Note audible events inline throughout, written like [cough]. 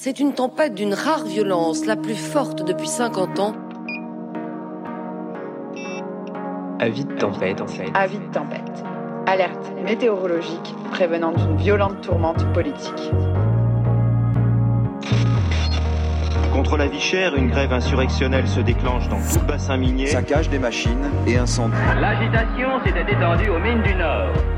C'est une tempête d'une rare violence, la plus forte depuis 50 ans. Avis de tempête, en fait. Avis de tempête. Alerte météorologique prévenant d'une violente tourmente politique. Contre la vie chère, une grève insurrectionnelle se déclenche dans tout le bassin minier. Saccage des machines et incendie. L'agitation s'était étendue aux mines du Nord.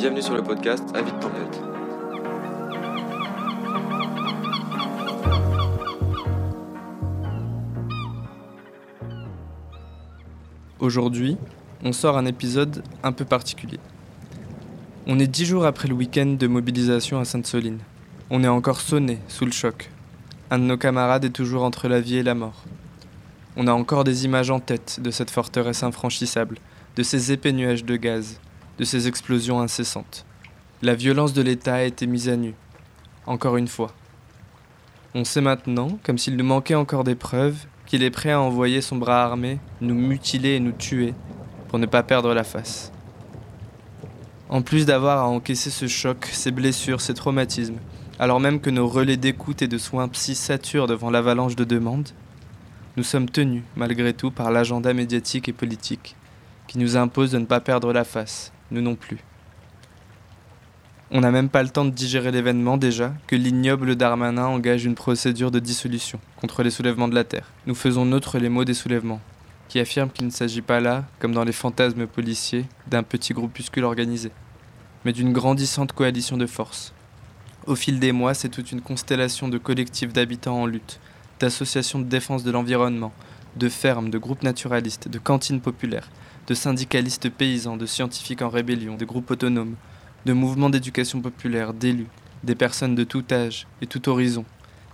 Bienvenue sur le podcast Avis de. Aujourd'hui, on sort un épisode un peu particulier. On est dix jours après le week-end de mobilisation à Sainte-Soline. On est encore sonné, sous le choc. Un de nos camarades est toujours entre la vie et la mort. On a encore des images en tête de cette forteresse infranchissable, de ces épais nuages de gaz, de ces explosions incessantes. La violence de l'État a été mise à nu. Encore une fois. On sait maintenant, comme s'il nous manquait encore des preuves, qu'il est prêt à envoyer son bras armé, nous mutiler et nous tuer, pour ne pas perdre la face. En plus d'avoir à encaisser ce choc, ces blessures, ces traumatismes, alors même que nos relais d'écoute et de soins psy saturent devant l'avalanche de demandes, nous sommes tenus, malgré tout, par l'agenda médiatique et politique, qui nous impose de ne pas perdre la face, nous non plus. On n'a même pas le temps de digérer l'événement déjà que l'ignoble Darmanin engage une procédure de dissolution contre les soulèvements de la Terre. Nous faisons nôtre les mots des soulèvements, qui affirment qu'il ne s'agit pas là, comme dans les fantasmes policiers, d'un petit groupuscule organisé, mais d'une grandissante coalition de forces. Au fil des mois, c'est toute une constellation de collectifs d'habitants en lutte, d'associations de défense de l'environnement, de fermes, de groupes naturalistes, de cantines populaires, de syndicalistes paysans, de scientifiques en rébellion, de groupes autonomes, de mouvements d'éducation populaire, d'élus, des personnes de tout âge et tout horizon,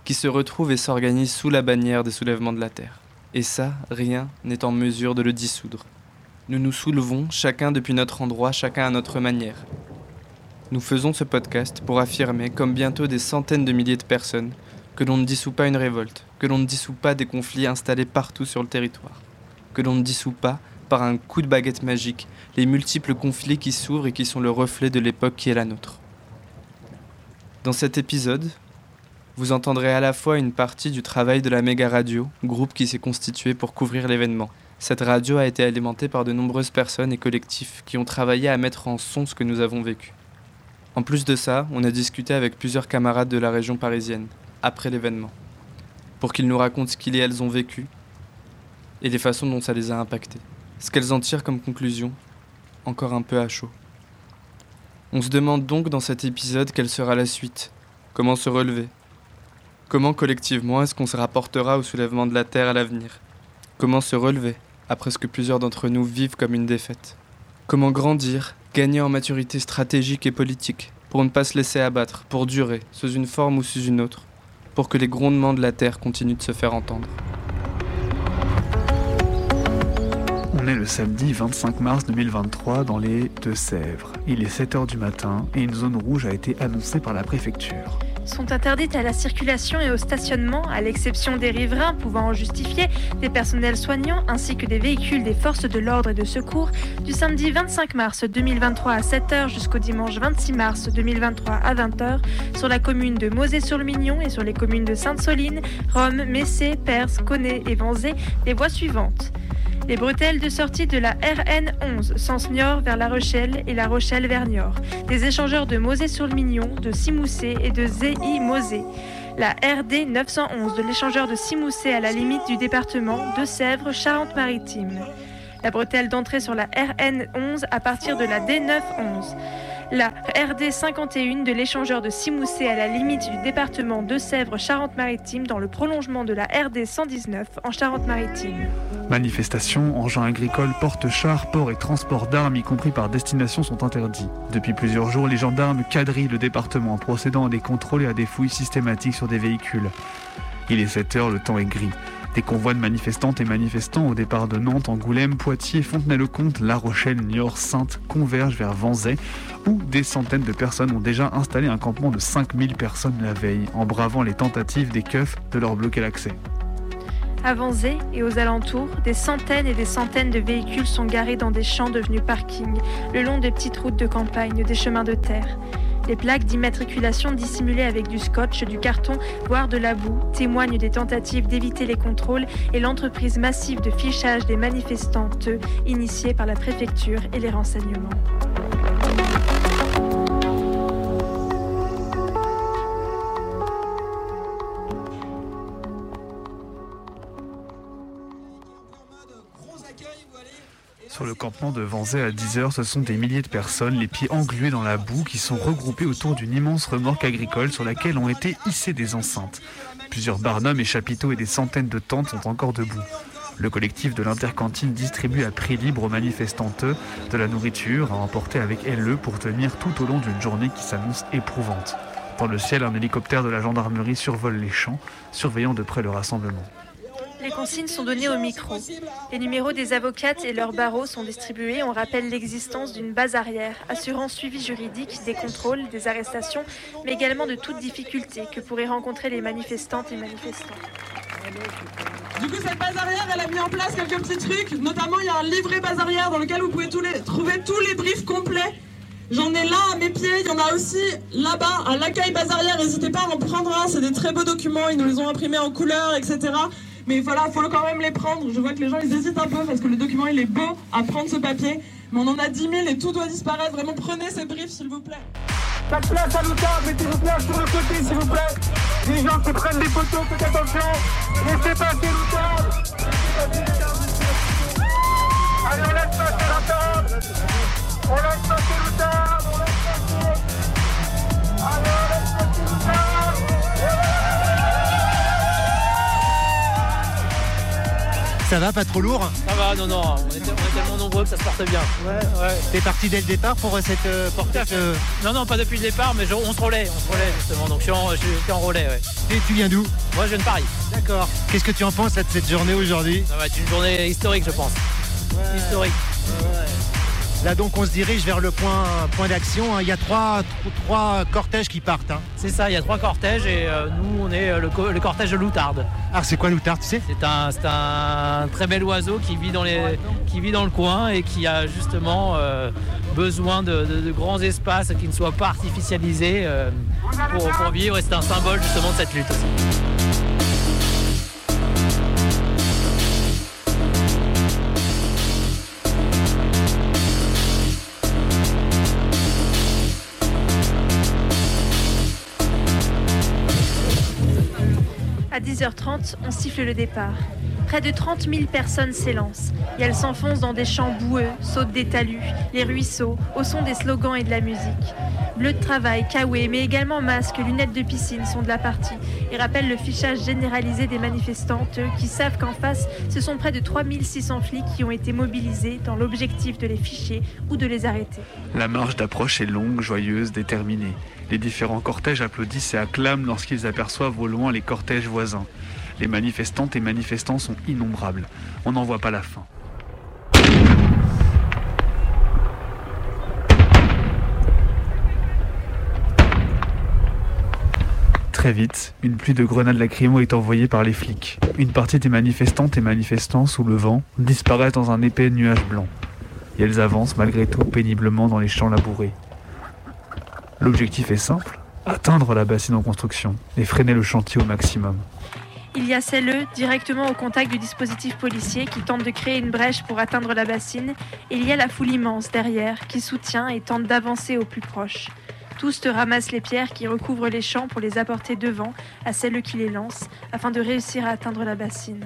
qui se retrouvent et s'organisent sous la bannière des soulèvements de la Terre. Et ça, rien n'est en mesure de le dissoudre. Nous nous soulevons, chacun depuis notre endroit, chacun à notre manière. Nous faisons ce podcast pour affirmer, comme bientôt des centaines de milliers de personnes, que l'on ne dissout pas une révolte, que l'on ne dissout pas des conflits installés partout sur le territoire, que l'on ne dissout pas, par un coup de baguette magique, les multiples conflits qui s'ouvrent et qui sont le reflet de l'époque qui est la nôtre. Dans cet épisode, vous entendrez à la fois une partie du travail de la méga radio, groupe qui s'est constitué pour couvrir l'événement. Cette radio a été alimentée par de nombreuses personnes et collectifs qui ont travaillé à mettre en son ce que nous avons vécu. En plus de ça, on a discuté avec plusieurs camarades de la région parisienne, après l'événement, pour qu'ils nous racontent ce qu'ils et elles ont vécu et les façons dont ça les a impactés. Ce qu'elles en tirent comme conclusion, encore un peu à chaud. On se demande donc dans cet épisode quelle sera la suite, comment se relever, comment collectivement est-ce qu'on se rapportera au soulèvement de la Terre à l'avenir, comment se relever après ce que plusieurs d'entre nous vivent comme une défaite, comment grandir, gagner en maturité stratégique et politique, pour ne pas se laisser abattre, pour durer, sous une forme ou sous une autre, pour que les grondements de la Terre continuent de se faire entendre. On est le samedi 25 mars 2023 dans les Deux-Sèvres. Il est 7h du matin et une zone rouge a été annoncée par la préfecture. Sont interdites à la circulation et au stationnement, à l'exception des riverains pouvant en justifier, des personnels soignants ainsi que des véhicules des forces de l'ordre et de secours, du samedi 25 mars 2023 à 7h jusqu'au dimanche 26 mars 2023 à 20h sur la commune de Mosée-sur-le-Mignon et sur les communes de Sainte-Soline, Rome, Messé, Perse, Connay et Vanzé, les voies suivantes. Les bretelles de sortie de la RN 11, sens Niort vers La Rochelle et La Rochelle vers Niort. Des échangeurs de Mosée-sur-le-Mignon, de Simoussé et de ZI-Mosée. La RD 911 de l'échangeur de Simoussé à la limite du département de Sèvres, Charente-Maritime. La bretelle d'entrée sur la RN 11 à partir de la D911 la RD 51 de l'échangeur de Simoussé à la limite du département de Sèvres Charente-Maritime dans le prolongement de la RD 119 en Charente-Maritime. Manifestations, engins agricoles, porte-chars, ports et transports d'armes, y compris par destination, sont interdits. Depuis plusieurs jours, les gendarmes quadrillent le département en procédant à des contrôles et à des fouilles systématiques sur des véhicules. Il est 7 heures, le temps est gris. Des convois de manifestantes et manifestants au départ de Nantes, Angoulême, Poitiers, Fontenay-le-Comte, La Rochelle, Niort, Sainte convergent vers Vanzay, où des centaines de personnes ont déjà installé un campement de 5000 personnes la veille, en bravant les tentatives des keufs de leur bloquer l'accès. À Vanzay et aux alentours, des centaines et des centaines de véhicules sont garés dans des champs devenus parkings, le long des petites routes de campagne, des chemins de terre. Les plaques d'immatriculation dissimulées avec du scotch, du carton, voire de la boue, témoignent des tentatives d'éviter les contrôles et l'entreprise massive de fichage des manifestantes initiée par la préfecture et les renseignements. Sur le campement de Vanzay à 10h, ce sont des milliers de personnes, les pieds englués dans la boue, qui sont regroupées autour d'une immense remorque agricole sur laquelle ont été hissées des enceintes. Plusieurs barnums et chapiteaux et des centaines de tentes sont encore debout. Le collectif de l'intercantine distribue à prix libre aux manifestantes de la nourriture à emporter avec elle pour tenir tout au long d'une journée qui s'annonce éprouvante. Dans le ciel, un hélicoptère de la gendarmerie survole les champs, surveillant de près le rassemblement. Les consignes sont données au micro. Les numéros des avocates et leurs barreaux sont distribués. On rappelle l'existence d'une base arrière, assurant suivi juridique des contrôles, des arrestations, mais également de toute difficulté que pourraient rencontrer les manifestantes et manifestants. Du coup, cette base arrière, elle a mis en place quelques petits trucs. Notamment, il y a un livret base arrière dans lequel vous pouvez trouver tous les briefs complets. J'en ai là à mes pieds, il y en a aussi là-bas à l'accueil base arrière. N'hésitez pas à en prendre un, c'est des très beaux documents, ils nous les ont imprimés en couleur, etc. Mais voilà, il faut quand même les prendre. Je vois que les gens ils hésitent un peu parce que le document il est beau à prendre ce papier. Mais on en a 10 000 et tout doit disparaître. Vraiment, prenez ces briefs s'il vous plaît. Pas place à l'outar, mettez-vous place sur le côté s'il vous plaît. Les gens qui prennent des photos, faites attention. Laissez passer l'outar. Allez, on laisse passer l'outar. On laisse passer l'outar. Ça va, pas trop lourd Ça va, non, non, on est, tellement nombreux que ça se porte bien. Ouais, ouais. T'es parti dès le départ pour cette euh, portage Non, non, pas depuis le départ, mais on se relaie, on se relaie justement, donc je suis en, relais, ouais. Et tu viens d'où Moi, je viens de Paris. D'accord. Qu'est-ce que tu en penses de cette journée aujourd'hui Ça va être une journée historique, je pense. Historique. Là donc on se dirige vers le point, point d'action. Hein. Il y a trois, trois cortèges qui partent. Hein. C'est ça, il y a trois cortèges et euh, nous on est euh, le, cortège de Loutarde. Ah c'est quoi Loutarde tu sais? C'est un, un, très bel oiseau qui vit, dans les, qui vit dans le coin et qui a justement euh, besoin de, grands espaces qui ne soient pas artificialisés pour, pour, vivre et c'est un symbole justement de cette lutte 10h30, on siffle le départ. Près de 30 000 personnes s'élancent et elles s'enfoncent dans des champs boueux, sautent des talus, les ruisseaux, au son des slogans et de la musique. Bleu de travail, kawaii, mais également masques, lunettes de piscine sont de la partie et rappellent le fichage généralisé des manifestantes qui savent qu'en face, ce sont près de 3600 flics qui ont été mobilisés dans l'objectif de les ficher ou de les arrêter. La marche d'approche est longue, joyeuse, déterminée. Les différents cortèges applaudissent et acclament lorsqu'ils aperçoivent au loin les cortèges voisins. Les manifestantes et manifestants sont innombrables. On n'en voit pas la fin. Très vite, une pluie de grenades lacrymo est envoyée par les flics. Une partie des manifestantes et manifestants, sous le vent, disparaissent dans un épais nuage blanc. Et elles avancent malgré tout péniblement dans les champs labourés. L'objectif est simple, atteindre la bassine en construction et freiner le chantier au maximum. Il y a celles directement au contact du dispositif policier qui tente de créer une brèche pour atteindre la bassine, et il y a la foule immense derrière qui soutient et tente d'avancer au plus proche. Tous te ramassent les pierres qui recouvrent les champs pour les apporter devant à celles qui les lancent afin de réussir à atteindre la bassine.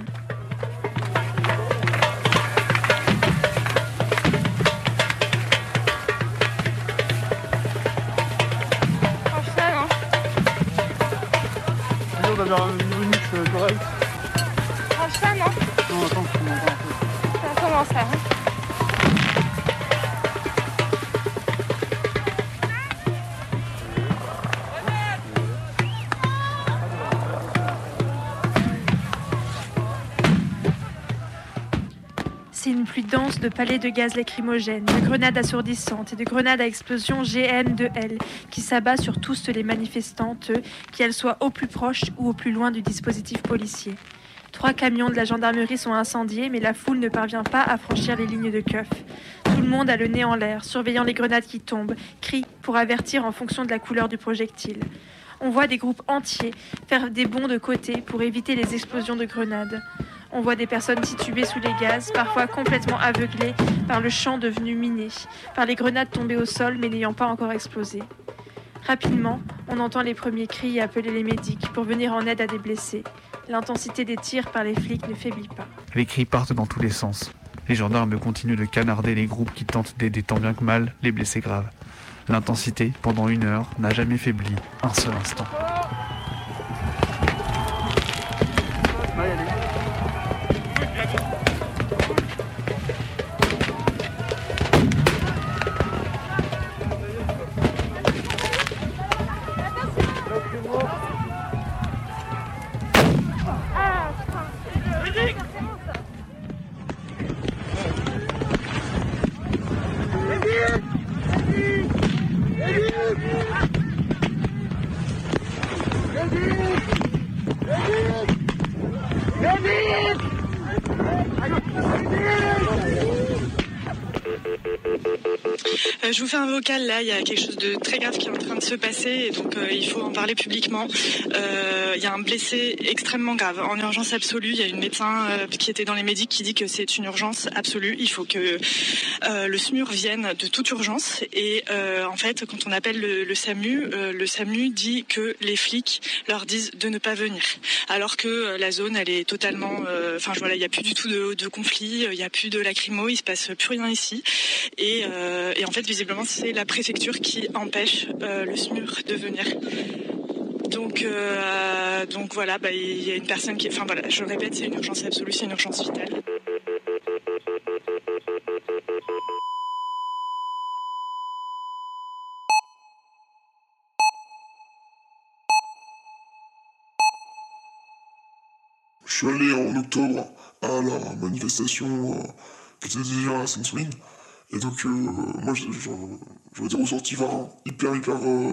De palais de gaz lacrymogènes, de grenades assourdissantes et de grenades à explosion GN2L qui s'abat sur tous les manifestantes, qu'elles soient au plus proche ou au plus loin du dispositif policier. Trois camions de la gendarmerie sont incendiés, mais la foule ne parvient pas à franchir les lignes de keuf. Tout le monde a le nez en l'air, surveillant les grenades qui tombent, crie pour avertir en fonction de la couleur du projectile. On voit des groupes entiers faire des bonds de côté pour éviter les explosions de grenades. On voit des personnes titubées sous les gaz, parfois complètement aveuglées par le champ devenu miné, par les grenades tombées au sol mais n'ayant pas encore explosé. Rapidement, on entend les premiers cris appeler les médics pour venir en aide à des blessés. L'intensité des tirs par les flics ne faiblit pas. Les cris partent dans tous les sens. Les gendarmes continuent de canarder les groupes qui tentent d'aider tant bien que mal les blessés graves. L'intensité, pendant une heure, n'a jamais faibli un seul instant. Benedict! Euh, je vous fais un vocal là, il y a quelque chose de très grave qui est en train de se passer et donc euh, il faut en parler publiquement. Euh, il y a un blessé extrêmement grave, en urgence absolue. Il y a une médecin qui était dans les médics qui dit que c'est une urgence absolue. Il faut que le SMUR vienne de toute urgence et en fait quand on appelle le, SAMU, le SAMU dit que les flics leur disent de ne pas venir, alors que la zone elle est totalement, enfin voilà, il n'y a plus du tout de, conflit, il n'y a plus de lacrymo, il se passe plus rien ici et, et en fait visiblement c'est la préfecture qui empêche euh, le SMUR de venir. Donc, euh, donc voilà, bah, il y a une personne qui, enfin voilà, je répète, c'est une urgence absolue, c'est une urgence vitale. Je suis allé en octobre à la manifestation qui était déjà à Sainte-Soline. Et donc, euh, moi, je, je, je m'étais ressorti enfin, hyper, hyper euh,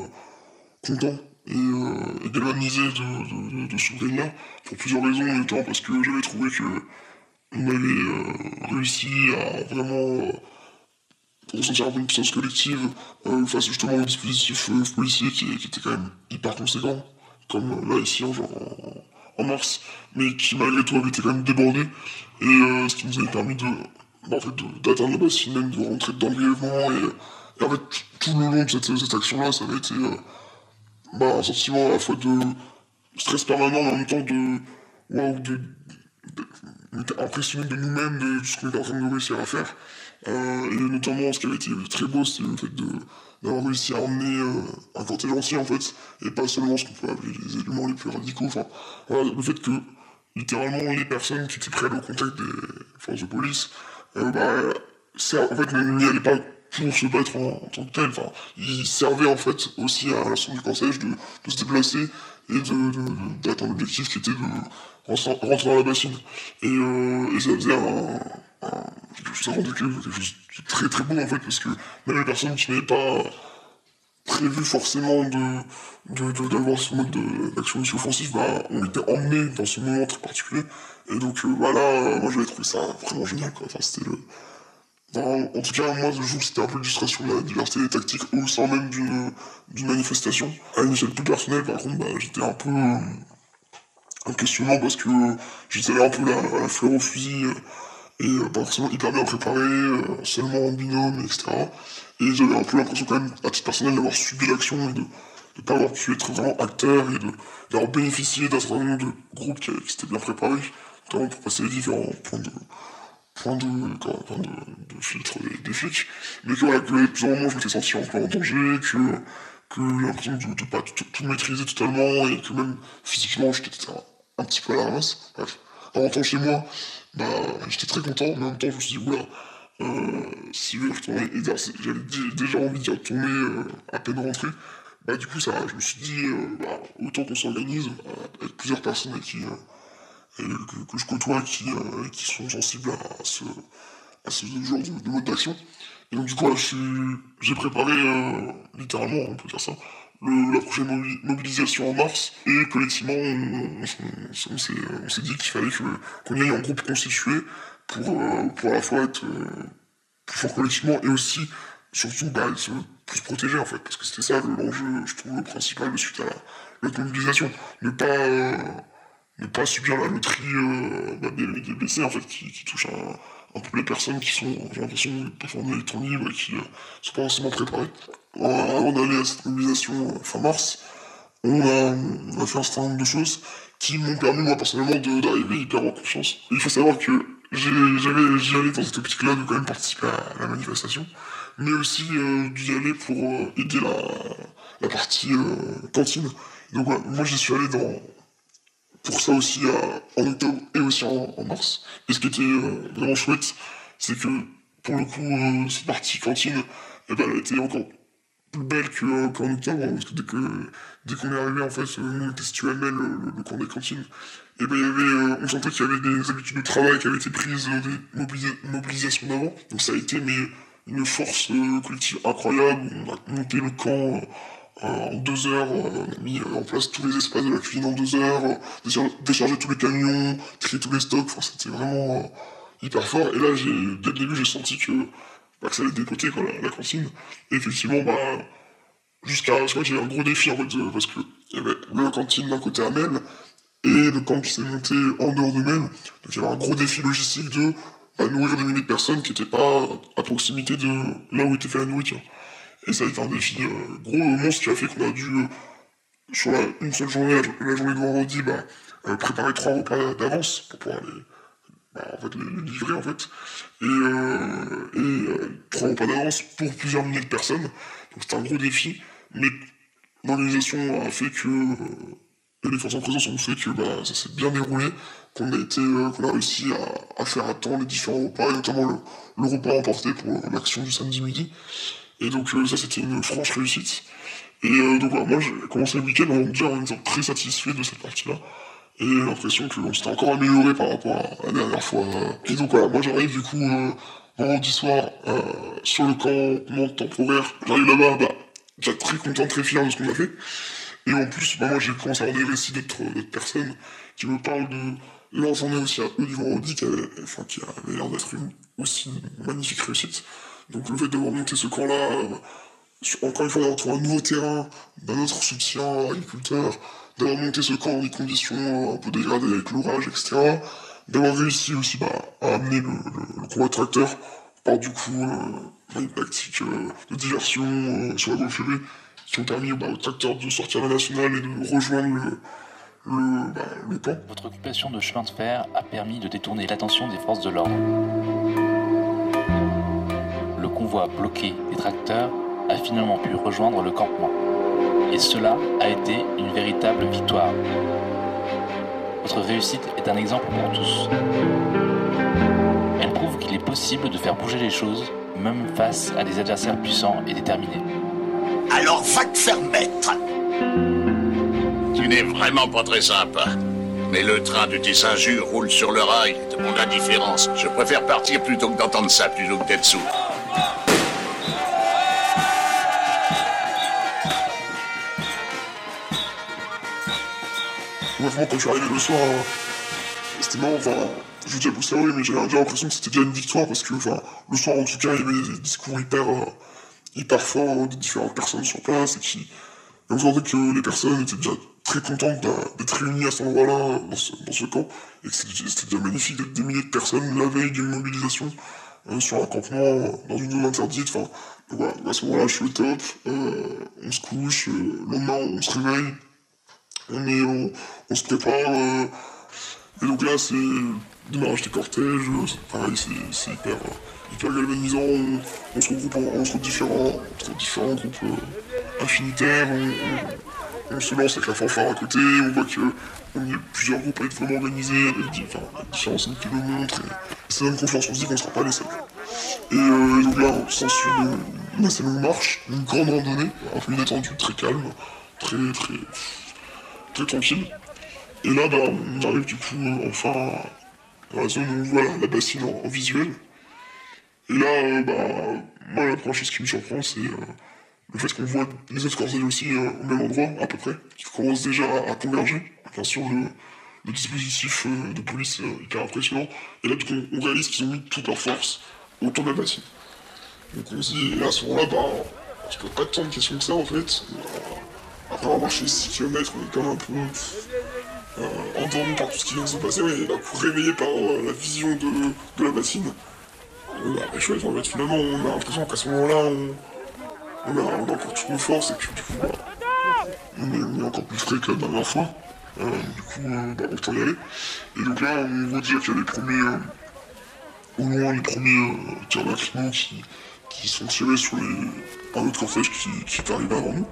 content et, euh, de, de, de, de ce gain-là, pour plusieurs raisons, notamment parce que j'avais trouvé que on avait euh, réussi à vraiment euh, ressentir une puissance collective euh, face justement au dispositif policier qui, qui était quand même hyper conséquent, comme là ici en, genre, en, en mars, mais qui malgré tout avait été quand même débordé, et ce qui nous avait permis de de- d'atteindre la bassine même, de rentrer dans le grièvement, et, et en fait tout le long de cette, action-là, ça avait été euh, bah, un sentiment à la fois de stress permanent, mais en même temps de, waouh, de, impressionné de nous-mêmes, de ce qu'on était en train de réussir à faire. Euh, et notamment, ce qui avait été très beau, c'est le fait de, d'avoir réussi à emmener euh, un cortège entier, en fait, et pas seulement ce qu'on peut appeler les éléments les plus radicaux. Enfin, le fait que, littéralement, les personnes qui étaient prêtes au contact des forces de police, euh, bah, en fait, n'y allaient pas pour se battre en, tant que tel. Enfin, ils servaient, en fait, aussi à l'ensemble du cortège de, de se déplacer et d'atteindre l'objectif qui était de rentrer dans la bassine. Et, euh, et ça faisait un, un- quelque quelque chose de très très beau en fait, parce que même les personnes qui n'avaient pas prévu forcément de, d'avoir ce mode de- d'action offensive, bah, ont été emmenés dans ce moment très particulier. Et donc euh, voilà, euh, moi j'avais trouvé ça vraiment génial quoi. Enfin, c'était le... En tout cas, moi, ce jour, c'était un peu l'illustration de la diversité des tactiques au sein même d'une, manifestation. À une échelle plus personnelle, par contre, bah, j'étais un peu euh, un questionnement parce que euh, j'étais là un peu la, la fleur au fusil euh, et euh, pas forcément hyper bien préparé, euh, seulement en binôme, etc. Et j'avais un peu l'impression quand même, à titre personnel, d'avoir subi l'action et de ne pas avoir pu être vraiment acteur et d'avoir bénéficié d'un certain nombre de groupes qui, qui s'étaient bien préparés, notamment pour passer les différents points de point de, filtre des, flics, mais que voilà, que plusieurs moments je m'étais senti un peu en danger, que, que j'ai l'impression de ne pas tout, tout maîtriser totalement, et que même physiquement j'étais un, un petit peu à la ramasse. Bref, en rentrant chez moi, bah, j'étais très content, mais en même temps je me suis dit, oula, euh, si je retourner, j'avais dé- déjà envie d'y retourner euh, à peine rentré, bah du coup ça, je me suis dit, euh, bah, autant qu'on s'organise avec plusieurs personnes qui, que, je côtoie qui, qui sont sensibles à ce, à genre de, de mode d'action. Et donc du coup, j'ai préparé, littéralement, on peut dire ça, le- la prochaine mobi- mobilisation en mars. Et collectivement, on, s'est dit qu'il fallait qu'on y ait un groupe constitué pour, euh, pour à la fois être euh, plus fort collectivement et aussi, surtout, bah, se, plus se protéger en fait. Parce que c'était ça l'enjeu, je trouve, le principal de suite à la, mobilisation. Ne pas, euh, ne pas subir la loterie euh, bah, des, des blessés en fait, qui, qui touche un, un peu les personnes qui sont, j'ai l'impression, parfois en électron libre et qui euh, sont pas forcément préparées. Avant d'aller à cette mobilisation euh, fin mars, on a, fait un certain nombre de choses qui m'ont permis, moi, personnellement, d'arriver hyper en confiance. Il faut savoir que j'y allais dans cette optique-là de quand même participer à la manifestation, mais aussi euh, d'y aller pour euh, aider la, partie cantine. Donc voilà, moi j'y suis allé dans, pour ça aussi à- en octobre et aussi en, mars. Et ce qui était euh, vraiment chouette, c'est que pour le coup, euh, cette partie cantine, eh ben, elle été encore plus belle euh, qu'en octobre, hein, parce que dès qu'on est arrivé, en fait, euh, nous on était le, le, camp des cantines, et ben il y avait, euh, on sentait qu'il y avait des habitudes de travail qui avaient été prises, euh, des mobilisa- mobilisations d'avant. Donc ça a été mais une force euh, collective incroyable. On a monté le camp euh, en deux heures, euh, on a mis euh, en place tous les espaces de la cuisine en deux heures, euh, déchargé tous les camions, trié tous les stocks. Enfin, c'était vraiment euh, hyper fort. Et là, j'ai, dès le début, j'ai senti que, bah, que ça allait dépoter quoi, la, la cantine. Et effectivement, bah, jusqu'à. Qu'il y avait un gros défi en fait, euh, parce qu'il y avait la cantine d'un côté à Mel et le camp qui s'est monté en dehors de Mel. Donc il y avait un gros défi logistique de bah, nourrir des milliers de personnes qui n'étaient pas à proximité de là où était fait la nourriture. Et ça a été un défi euh, gros monstre qui a fait qu'on a dû, euh, sur la, une seule journée, la, journée de vendredi, bah, euh, préparer trois repas d'avance pour pouvoir les, bah, livrer en fait. Et, trois repas d'avance pour plusieurs milliers de personnes. Donc c'était un gros défi, mais l'organisation a fait que et les forces en présence ont fait que bah, ça s'est bien déroulé, qu'on a été, qu'on a réussi à, faire à temps les différents repas, et notamment le, repas emporté pour l'action du samedi midi. Et donc euh, ça c'était une franche réussite. Et euh, donc voilà, moi j'ai commencé le week-end en, déjà en étant très satisfait de cette partie-là. Et l'impression qu'on s'était encore amélioré par rapport à la dernière fois. Et donc voilà, moi j'arrive du coup euh, vendredi soir sur le camp monde temporaire. J'arrive là-bas, bah, déjà très content, très fier de ce qu'on a fait. Et en plus, bah, moi j'ai commencé à avoir des récits d'autres personnes qui me parlent de journée aussi à eux du vendredi, qui avait, enfin, qui avait l'air d'être une aussi magnifique réussite. Donc le fait d'avoir monté ce camp-là, euh, encore une fois d'avoir trouvé un nouveau terrain, d'un autre soutien à l'agriculteur, d'avoir monté ce camp dans des conditions euh, un peu dégradées avec l'orage, etc. D'avoir réussi aussi bah, à amener le, le, de tracteur par du coup euh, une tactique de diversion sur la ferrée qui ont permis bah, au tracteur de sortir à la nationale et de rejoindre le, le, bah, le camp. Votre occupation de chemin de fer a permis de détourner l'attention des forces de l'ordre. Convoi bloqué des tracteurs a finalement pu rejoindre le campement. Et cela a été une véritable victoire. Votre réussite est un exemple pour tous. Elle prouve qu'il est possible de faire bouger les choses, même face à des adversaires puissants et déterminés. Alors va te faire mettre Tu n'es vraiment pas très sympa. Mais le train de tes injures roule sur le rail de mon indifférence. Je préfère partir plutôt que d'entendre ça, plutôt que d'être sourd. Vraiment, quand je suis arrivé le soir, euh, c'était marrant, enfin, je vous dis à posteriori, mais j'avais déjà l'impression que c'était déjà une victoire parce que, enfin, le soir, en tout cas, il y avait des discours hyper, euh, hyper forts de différentes personnes sur place et qui, et on sentait que les personnes étaient déjà très contentes d'être réunies à cet endroit-là, dans ce, camp, et que c'était déjà magnifique d'être des milliers de personnes la veille d'une mobilisation euh, sur un campement, euh, dans une zone interdite, enfin, voilà, à ce moment-là, je suis au top, euh, on se couche, le lendemain, on se réveille, est, on, se prépare. euh, et donc là, c'est démarrage des cortèges, euh, pareil, c'est hyper, euh, hyper galvanisant. On, se regroupe en- entre différents, différents groupes affinitaires. On, on- se lance avec la fanfare à côté. On voit que on est plusieurs groupes à être vraiment organisés avec, différents signes qui le montrent. Et ça confiance. On se dit qu'on ne sera pas les seuls. Et donc là, on s'ensuit une, une assez longue marche, une grande randonnée, un peu inattendue, très calme, très très très tranquille. Et là, bah, on arrive du coup enfin dans la zone où voit la, bassine en, visuel. Et là, euh, bah, moi, la première chose qui me surprend, c'est euh, le fait qu'on voit les autres cortèges aussi euh, au même endroit, à peu près, qui commencent déjà à, à converger. Bien sûr, le, dispositif de police euh, hyper impressionnant. Et là, du coup, on réalise qu'ils ont mis toute leur force autour de la bassine. Donc on se dit, et à ce moment-là, bah, je peux pas tant de questions que ça, en fait. Euh, après avoir marché 6 km, on est quand même un peu euh, endormi par tout ce qui vient de se passer, mais d'un coup réveillé par euh, la vision de, la bassine. On a bah, chouette, en fait, finalement, on a l'impression qu'à ce moment-là, on, on, a, encore toutes nos forces, et que du coup, bah, on, est, encore plus frais que la dernière fois. Euh, du coup, euh, bah, autant y aller. Et donc là, on voit déjà qu'il y a les premiers, euh, au loin, les premiers euh, tirs qui, qui sont tirés sur les, un autre cortège qui, qui est arrivé avant nous.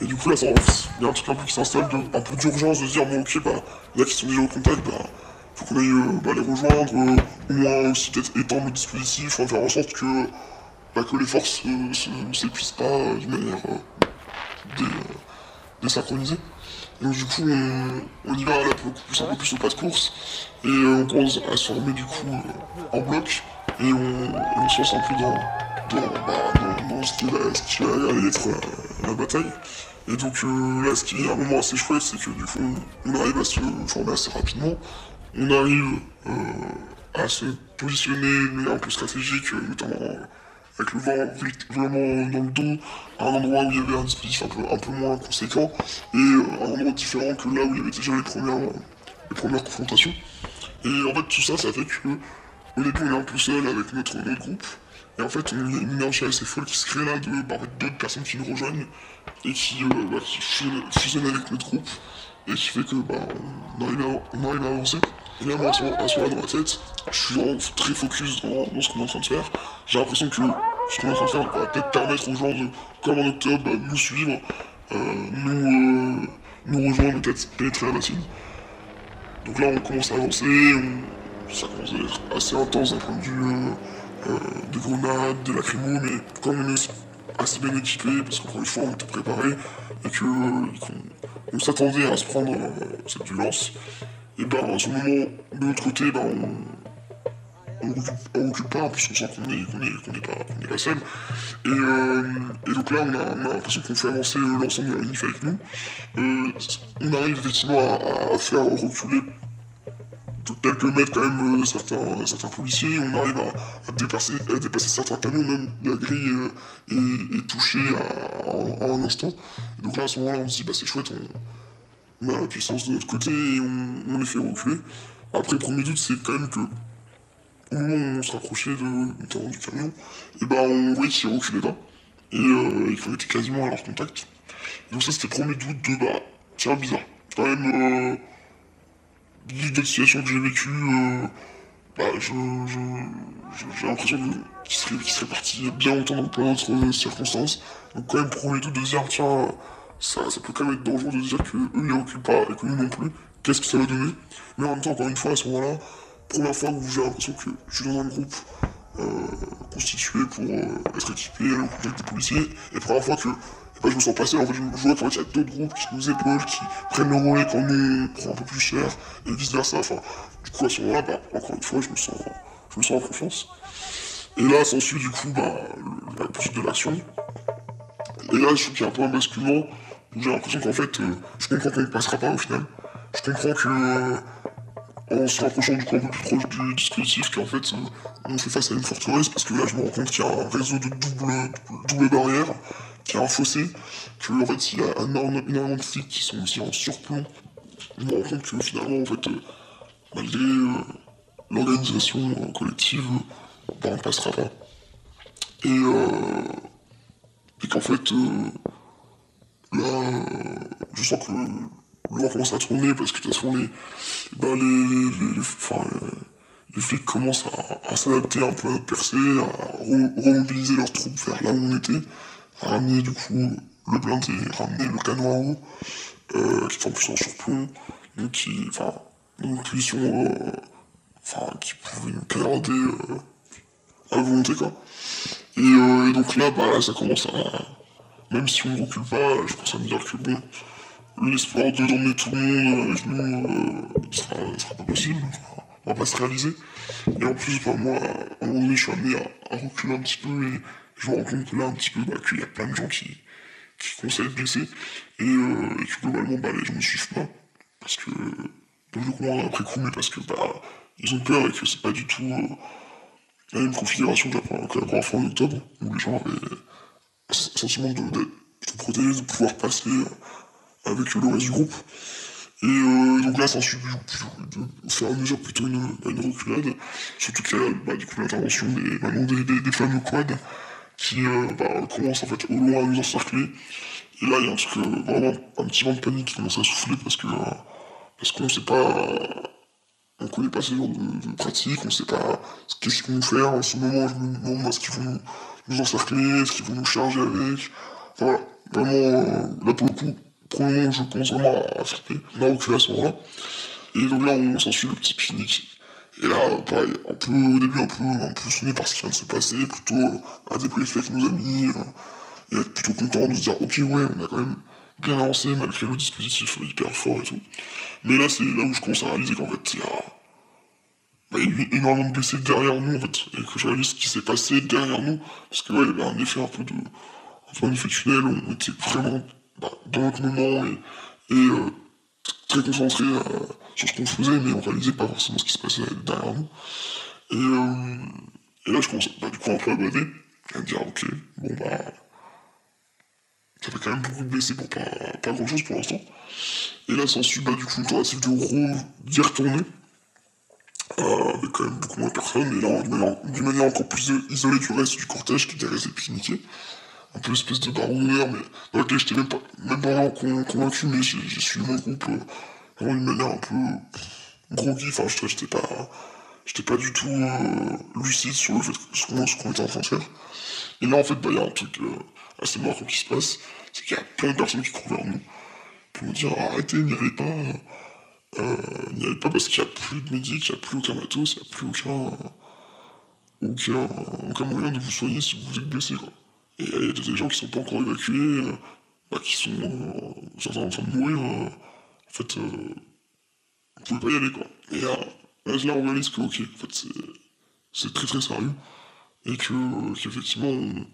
Et du coup, là, il y a un truc un peu qui s'installe, un peu d'urgence de dire, bon, ok, bah, là, qui sont déjà au contact, bah, faut qu'on aille euh, bah, les rejoindre, euh, au moins aussi peut-être étendre le dispositif, enfin, faire en sorte que, bah, que les forces euh, ne s'épuisent pas euh, d'une manière dé- désynchronisée. Donc du coup, on, y va là, plus, un peu plus au pas de course, et on commence à se former du coup en bloc, et on, se lance un peu dans, dans, bah, ce qui va, être euh, la bataille. Et donc euh, là, ce qui est un moment assez chouette, c'est que du coup, on, arrive à se former assez rapidement, on arrive euh, à se positionner de manière un peu stratégique, notamment avec le vent vraiment dans le dos, à un endroit où il y avait un dispositif un peu, un peu moins conséquent, et euh, un endroit différent que là où il y avait déjà les premières, les premières confrontations. Et en fait, tout ça, ça fait que au début, on est un peu seul avec notre, notre groupe, et en fait, on, une énergie assez folle qui se crée là de bah, d'autres personnes qui nous rejoignent et qui, euh, bah, fusionnent, avec notre groupe, et qui fait que bah, on, arrive à, on à avancer. Et là, moi, à ce à moment-là, dans ma tête, je suis vraiment très focus dans, ce qu'on est en train de faire. J'ai l'impression que ce qu'on est en train de faire va peut-être permettre aux gens de, comme en octobre, bah, nous suivre, euh, nous, euh, nous rejoindre, peut-être pénétrer la bassine. Donc là, on commence à avancer, ça commence à être assez intense d'un point de vue euh, des grenades, des lacrymos, mais comme on est assez bien équipé, parce qu'encore une fois, on était préparé, et que, euh, qu'on on s'attendait à se prendre euh, cette violence, et ben à ce moment, de l'autre côté, ben, on, on recule, pas, sent qu'on est, qu'on est, est est pas seul. Et, euh, donc là, on a, on a l'impression qu'on fait avancer euh, l'ensemble de la NIF avec nous. Euh, on arrive effectivement à faire reculer quelques mètres quand même euh, certains, policiers, on arrive à, dépasser, certains camions, même la grille euh, est, touchée à, un instant. Donc là, à ce moment-là, on se dit, bah c'est chouette, on, a la puissance de notre côté et on, on les fait reculer. Après, premier doute, c'est quand même que au moment où on se rapprochait de, du camion, et ben on voyait qu'ils reculaient pas et, euh, qu'on était quasiment à leur contact. Donc ça, c'était premier doute de, bah, tiens, bizarre. Quand même, vu d'autres situations que j'ai vécues, euh, bah, je, j'ai l'impression qu'il serait, qu'il serait parti bien longtemps dans plein d'autres euh, circonstances. Donc quand même, premier doute de dire, tiens, ça, ça peut quand même être dangereux de dire que eux ils reculent pas et que nous non plus. Qu'est-ce que ça va donner? Mais en même temps, encore une fois, à ce moment-là, première fois où j'ai l'impression que je suis dans un groupe euh, constitué pour être équipé, contact des policiers, et première fois que je me sens passé, en fait, je vois qu'en fait, il y a d'autres groupes qui nous épaulent, qui prennent le relais quand on prend un peu plus cher, et vice versa. Enfin, du coup, à ce moment-là, bah, encore une fois, je me sens, je me sens en confiance. Et là, s'ensuit du coup bah, la poursuite de l'action. Et là, je trouve qu'il y a un peu un basculement où j'ai l'impression qu'en fait, euh, je comprends qu'on ne passera pas au final. Je comprends que, euh, en se rapprochant du coup un peu plus proche du dispositif, qu'en fait, euh, on fait face à une forteresse parce que là, je me rends compte qu'il y a un réseau de double, double barrière, qu'il y a un fossé, que fait, il y a énormément de flics qui sont aussi en surplomb. Je me rends compte que finalement, en fait, euh, malgré euh, l'organisation euh, collective, bah, on passera pas. Et, et qu'en fait, là, je sens que le commence à tourner parce que de toute façon, les, bah, les, les, enfin, les flics commencent à, à s'adapter un peu à percée, à re- remobiliser leurs troupes vers là où on était, ramener du coup le blindé, ramener le canon à eau, euh, qui était en en surplomb, donc qui, enfin, une euh, enfin, qui pouvait nous canarder euh, à volonté, quoi. Et, euh, et donc là, bah, ça commence à, même si on ne recule pas, je pense à me dire que bon, l'espoir de d'emmener tout le monde avec nous, euh, sera, sera pas possible. Enfin, va pas se réaliser. Et en plus, bah, moi, à un moment donné, je suis amené à, à reculer un petit peu et je me rends compte là, un petit peu, bah, qu'il y a plein de gens qui, qui conseillent de blesser et, euh, et que globalement, bah, les gens ne suivent pas. Parce que, donc je après coup, mais parce que, bah, ils ont peur et que c'est pas du tout euh, la même configuration que la, première- fois en octobre, où les gens avaient un sentiment de, de, de protéger, de pouvoir passer euh, avec le reste du groupe. Et euh, donc là, ça ensuite de, de faire à mesure plutôt une, une reculade, surtout qu'il y a bah, du coup l'intervention des, maintenant des, des, des fameux quads qui euh, bah, commencent en fait au loin à nous encercler. Et là, il y a un truc, euh, vraiment un petit vent de panique qui commence à souffler parce que euh, parce qu'on sait pas, on connaît pas ce genre de, pratique, on sait pas ce qu'ils vont nous faire. En ce moment, je me demande est-ce qu'ils vont nous, nous encercler, est-ce qu'ils vont nous charger avec. Enfin voilà, vraiment, euh, là pour le coup, pour le moment, je commence vraiment à flipper. On a reculé à ce moment-là. Et donc là, on s'ensuit le petit pique-nique. Et là, pareil, un peu, au début, un peu, un peu sonné par ce qui vient de se passer, plutôt euh, à débriefer avec nos amis, euh, et être plutôt content de se dire, ok, ouais, on a quand même bien avancé malgré le dispositif hyper fort et tout. Mais là, c'est là où je commence à réaliser qu'en fait, il y a, bah, énormément de blessés derrière nous, en fait, et que je réalise ce qui s'est passé derrière nous, parce que, ouais, il y avait un effet un peu de, peu un effet tunnel, on était vraiment bah, dans notre moment et, et euh, très concentrés euh, sur ce qu'on faisait, mais on réalisait pas forcément ce qui se passait derrière nous. Et, euh, et là, je commence bah, du coup un peu à bader, à me dire, ok, bon bah, ça fait quand même beaucoup de blessés pour pas, pas grand chose pour l'instant. Et là, s'ensuit bah, du coup une tentative de d'y retourner, euh, avec quand même beaucoup moins de personnes, et là, d'une manière, encore plus isolée du reste du cortège qui était resté pique-niqué. Un peu l'espèce de baroudeur, mais dans lequel j'étais même pas, même pas convaincu, mais j'ai j'ai suivi mon groupe euh, vraiment d'une manière un peu groggy, enfin, je j'étais pas, j'étais pas du tout euh, lucide sur le fait ce qu'on qu'on était en train de faire. Et là, en fait, bah, il y a un truc euh, assez marquant qui se passe, c'est qu'il y a plein de personnes qui courent vers nous pour nous dire arrêtez, n'y allez pas, euh, n'y allez pas parce qu'il n'y a plus de médic, il n'y a plus aucun matos, il n'y a plus aucun, aucun, aucun moyen de vous soigner si vous êtes blessé. Quoi. Et il y a des gens qui sont pas encore évacués, euh, bah, qui sont euh, en train de mourir. Euh, en fait, euh, vous pouvez pas y aller. Quoi. Et là, là, on réalise que, ok, en fait, c'est, très très sérieux. Et que, qu'effectivement, on,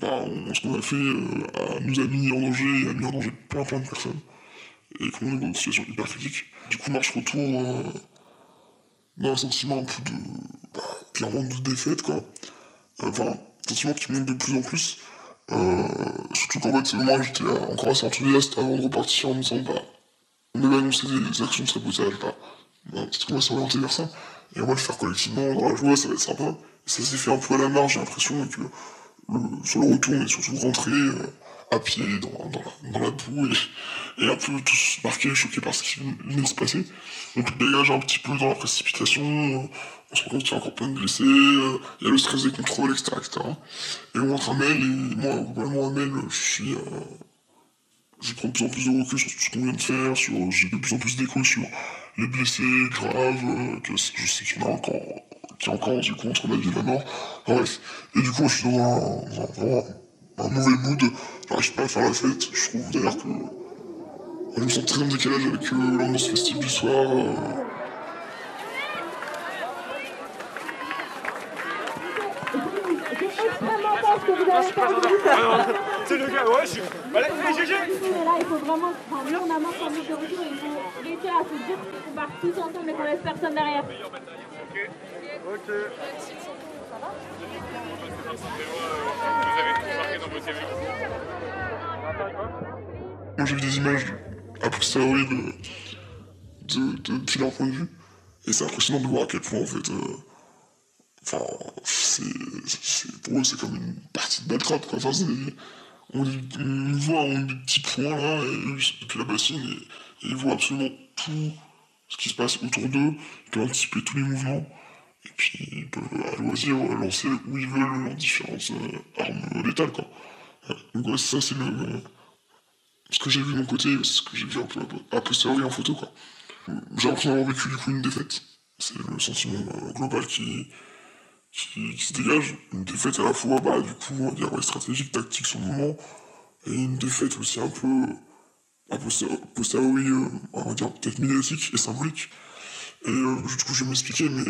bah, on- ce qu'on a fait euh, a- nous a mis en danger et a mis en danger plein plein de personnes. Et qu'on est dans une situation hyper critique. Du coup, marche retour euh, dans un sentiment un peu de. Bah, clairement de défaite, quoi. Euh, Enfin, un sentiment qui monte de plus en plus. Euh, surtout qu'en fait, moi j'étais encore assez enthousiaste avant de repartir en me disant, bah, on avait annoncé des actions de sabotage, bah, bah qu'on va s'orienter vers ça. Et va le faire collectivement, dans la joie, ça va être sympa. Ça s'est fait un peu à la marge, j'ai l'impression que le- sur le retour, on est surtout rentré euh, à pied dans, la, dans la boue et, et un peu tous marqués, choqués par ce qui venait de se passer. Donc on dégage un petit peu dans la précipitation, on se rend compte qu'il y a encore plein de blessés, euh, il y a le stress des contrôles, etc. Et on rentre à Mel, et moi, globalement, à Mel, je suis... Euh, je prends de plus en plus de recul sur tout ce qu'on vient de faire, sur, j'ai de plus en plus d'écho sur les blessés graves, euh, que je sais qu'il y en a encore, qui encore du coup entre la vie et la mort. Bref. Et du coup, je suis dans un, un, vraiment un mauvais mood, j'arrive pas à faire la fête, je trouve d'ailleurs que je me sens très en décalage avec l'ambiance festive du soir. euh. extrêmement ce que vous avez fait. C'est le gars, ouais, je suis. Allez, allez, GG Là, il faut vraiment. Enfin, nous, on a marre de retour. Il faut réussir à se dire qu'on part tous ensemble et qu'on laisse personne derrière. Ok. Moi j'ai vu des images a posteriori de, de, de, depuis leur point de vue. Et c'est impressionnant de voir à quel point en fait. euh, Enfin, c'est, pour eux c'est comme une partie de Baltrap quoi. Enfin, on, on voit en des petits points là, et depuis la bassine et, ils voient absolument tout ce qui se passe autour d'eux. Ils peuvent anticiper tous les mouvements. Et puis ils peuvent à loisir lancer où ils veulent leurs différentes euh, armes létales quoi. Donc ça c'est le, ce que j'ai vu de mon côté, ce que j'ai vu un peu à posteriori en photo, quoi. J'ai l'impression d'avoir vécu du coup une défaite. C'est le sentiment euh, global qui, qui, qui se dégage. Une défaite à la fois, bah, du coup, on va dire, stratégique, tactique sur le moment, et une défaite aussi un peu, poster- posteriori, euh, on va dire, peut-être médiatique et symbolique. Et euh, du coup, je vais m'expliquer, mais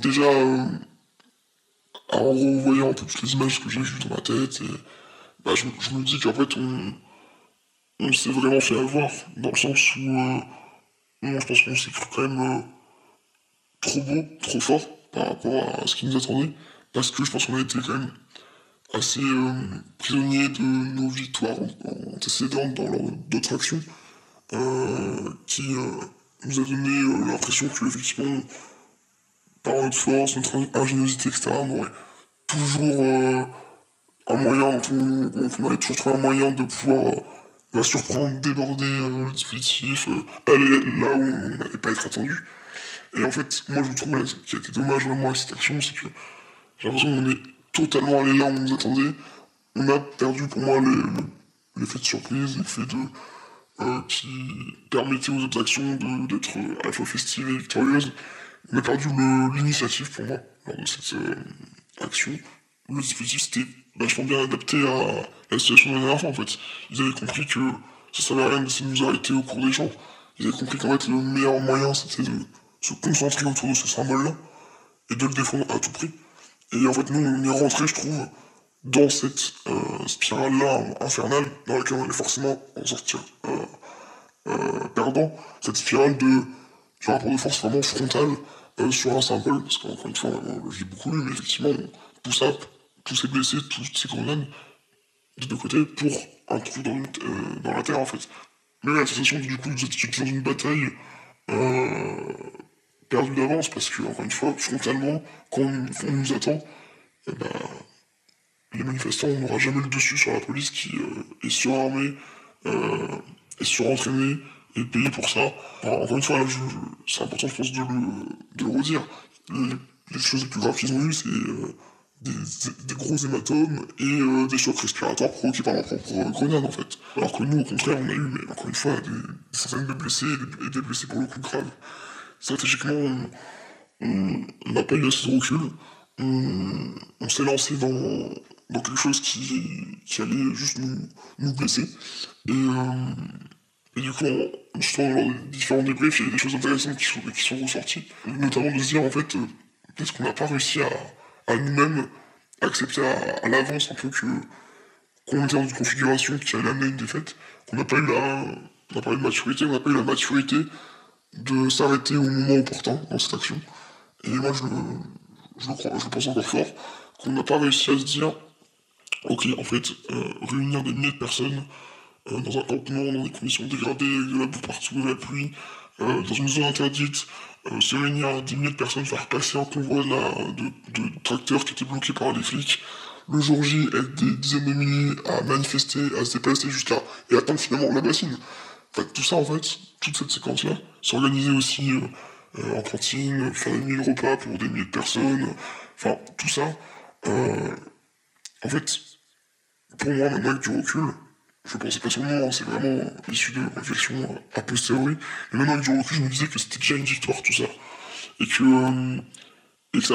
déjà, euh, en revoyant un peu toutes les images que j'ai vues dans ma tête, et, bah, je, je me dis qu'en fait, on, on s'est vraiment fait avoir, dans le sens où, euh, moi, je pense qu'on s'est cru quand même euh, trop beau, trop fort par rapport à ce qui nous attendait, parce que je pense qu'on a été quand même assez euh, prisonniers de nos victoires antécédentes dans d'autres actions, euh, qui euh, nous a donné l'impression que, effectivement, par notre force, notre ingéniosité, etc., on aurait toujours un moyen, on, on aurait toujours trouvé un moyen de pouvoir la surprendre, déborder le dispositif, aller là où on n'allait pas être attendu. Et en fait, moi je trouve ce qui a été dommage vraiment avec cette action, c'est que j'ai l'impression qu'on est totalement allé là où on nous attendait. On a perdu pour moi l'effet de surprise, l'effet de. euh, qui permettait aux autres actions d'être euh, à la fois festives et victorieuses. On a perdu l'initiative pour moi lors de cette euh, action. Le dispositif c'était vachement bien adapté à la situation de la dernière fois en fait. Ils avaient compris que ça servait à rien de nous arrêter au cours des champs. Ils avaient compris qu'en fait le meilleur moyen c'était de se concentrer autour de ce symbole-là et de le défendre à tout prix. Et en fait nous on est rentré je trouve dans cette euh, spirale-là infernale dans laquelle on allait forcément en sortir euh, euh, perdant. Cette spirale de du rapport de force vraiment frontal sur un symbole, parce qu'encore une fois, euh, j'ai beaucoup lu, mais effectivement, tout ça, tous ces blessés, toutes ces grenades, de deux côtés, pour un trou dans, le- dans la terre, en fait. Mais la sensation, du coup, vous êtes dans une bataille perdue d'avance, parce que, encore une fois, frontalement, quand on, nous attend, eh ben, les manifestants, on n'aura jamais le dessus sur la police qui euh, est surarmée, euh, est surentraînée, et payée pour ça. Alors, encore une fois, c'est important, je pense, de le, de le redire. Les, les choses les plus graves qu'ils ont eues, c'est euh, des, des gros hématomes et euh, des chocs respiratoires provoqués par leur propre grenade, en fait. Alors que nous, au contraire, on a eu, mais encore une fois, des, des centaines de blessés, et des blessés pour le coup graves. Stratégiquement, on- n'a pas eu assez de recul. On, s'est lancé dans, quelque chose qui, allait juste nous, blesser. Et, euh, et du coup, en, justement, lors des différents débriefs, il y a des choses intéressantes qui sont, ressorties. Notamment de se dire, en fait, euh, peut-être qu'on n'a pas réussi à, nous-mêmes accepter à, l'avance un peu que qu'on était dans une configuration qui allait amener une défaite, qu'on n'a pas eu la, maturité, on n'a pas eu la maturité de s'arrêter au moment opportun dans cette action. Et moi, je, le- crois, je pense encore fort, qu'on n'a pas réussi à se dire, ok, en fait, euh, réunir des milliers de personnes euh, dans un campement, dans des conditions dégradées, de la boue partout, de la pluie, euh, dans une zone interdite, se réunir à des milliers de personnes, faire passer un convoi de, tracteurs qui étaient bloqués par des flics, le jour J, être des dizaines de milliers à manifester, à se déplacer jusqu'à, et atteindre finalement la bassine. En fait, tout ça, en fait, toute cette séquence-là, s'organiser aussi euh, euh, en cantine, faire des milliers de repas pour des milliers de personnes, enfin, tout ça, euh, en fait, pour moi, maintenant avec du recul, je pensais pas seulement, hein, c'est vraiment issu de réflexion a posteriori, mais maintenant avec du recul, je me disais que c'était déjà une victoire, tout ça. Et que, ça,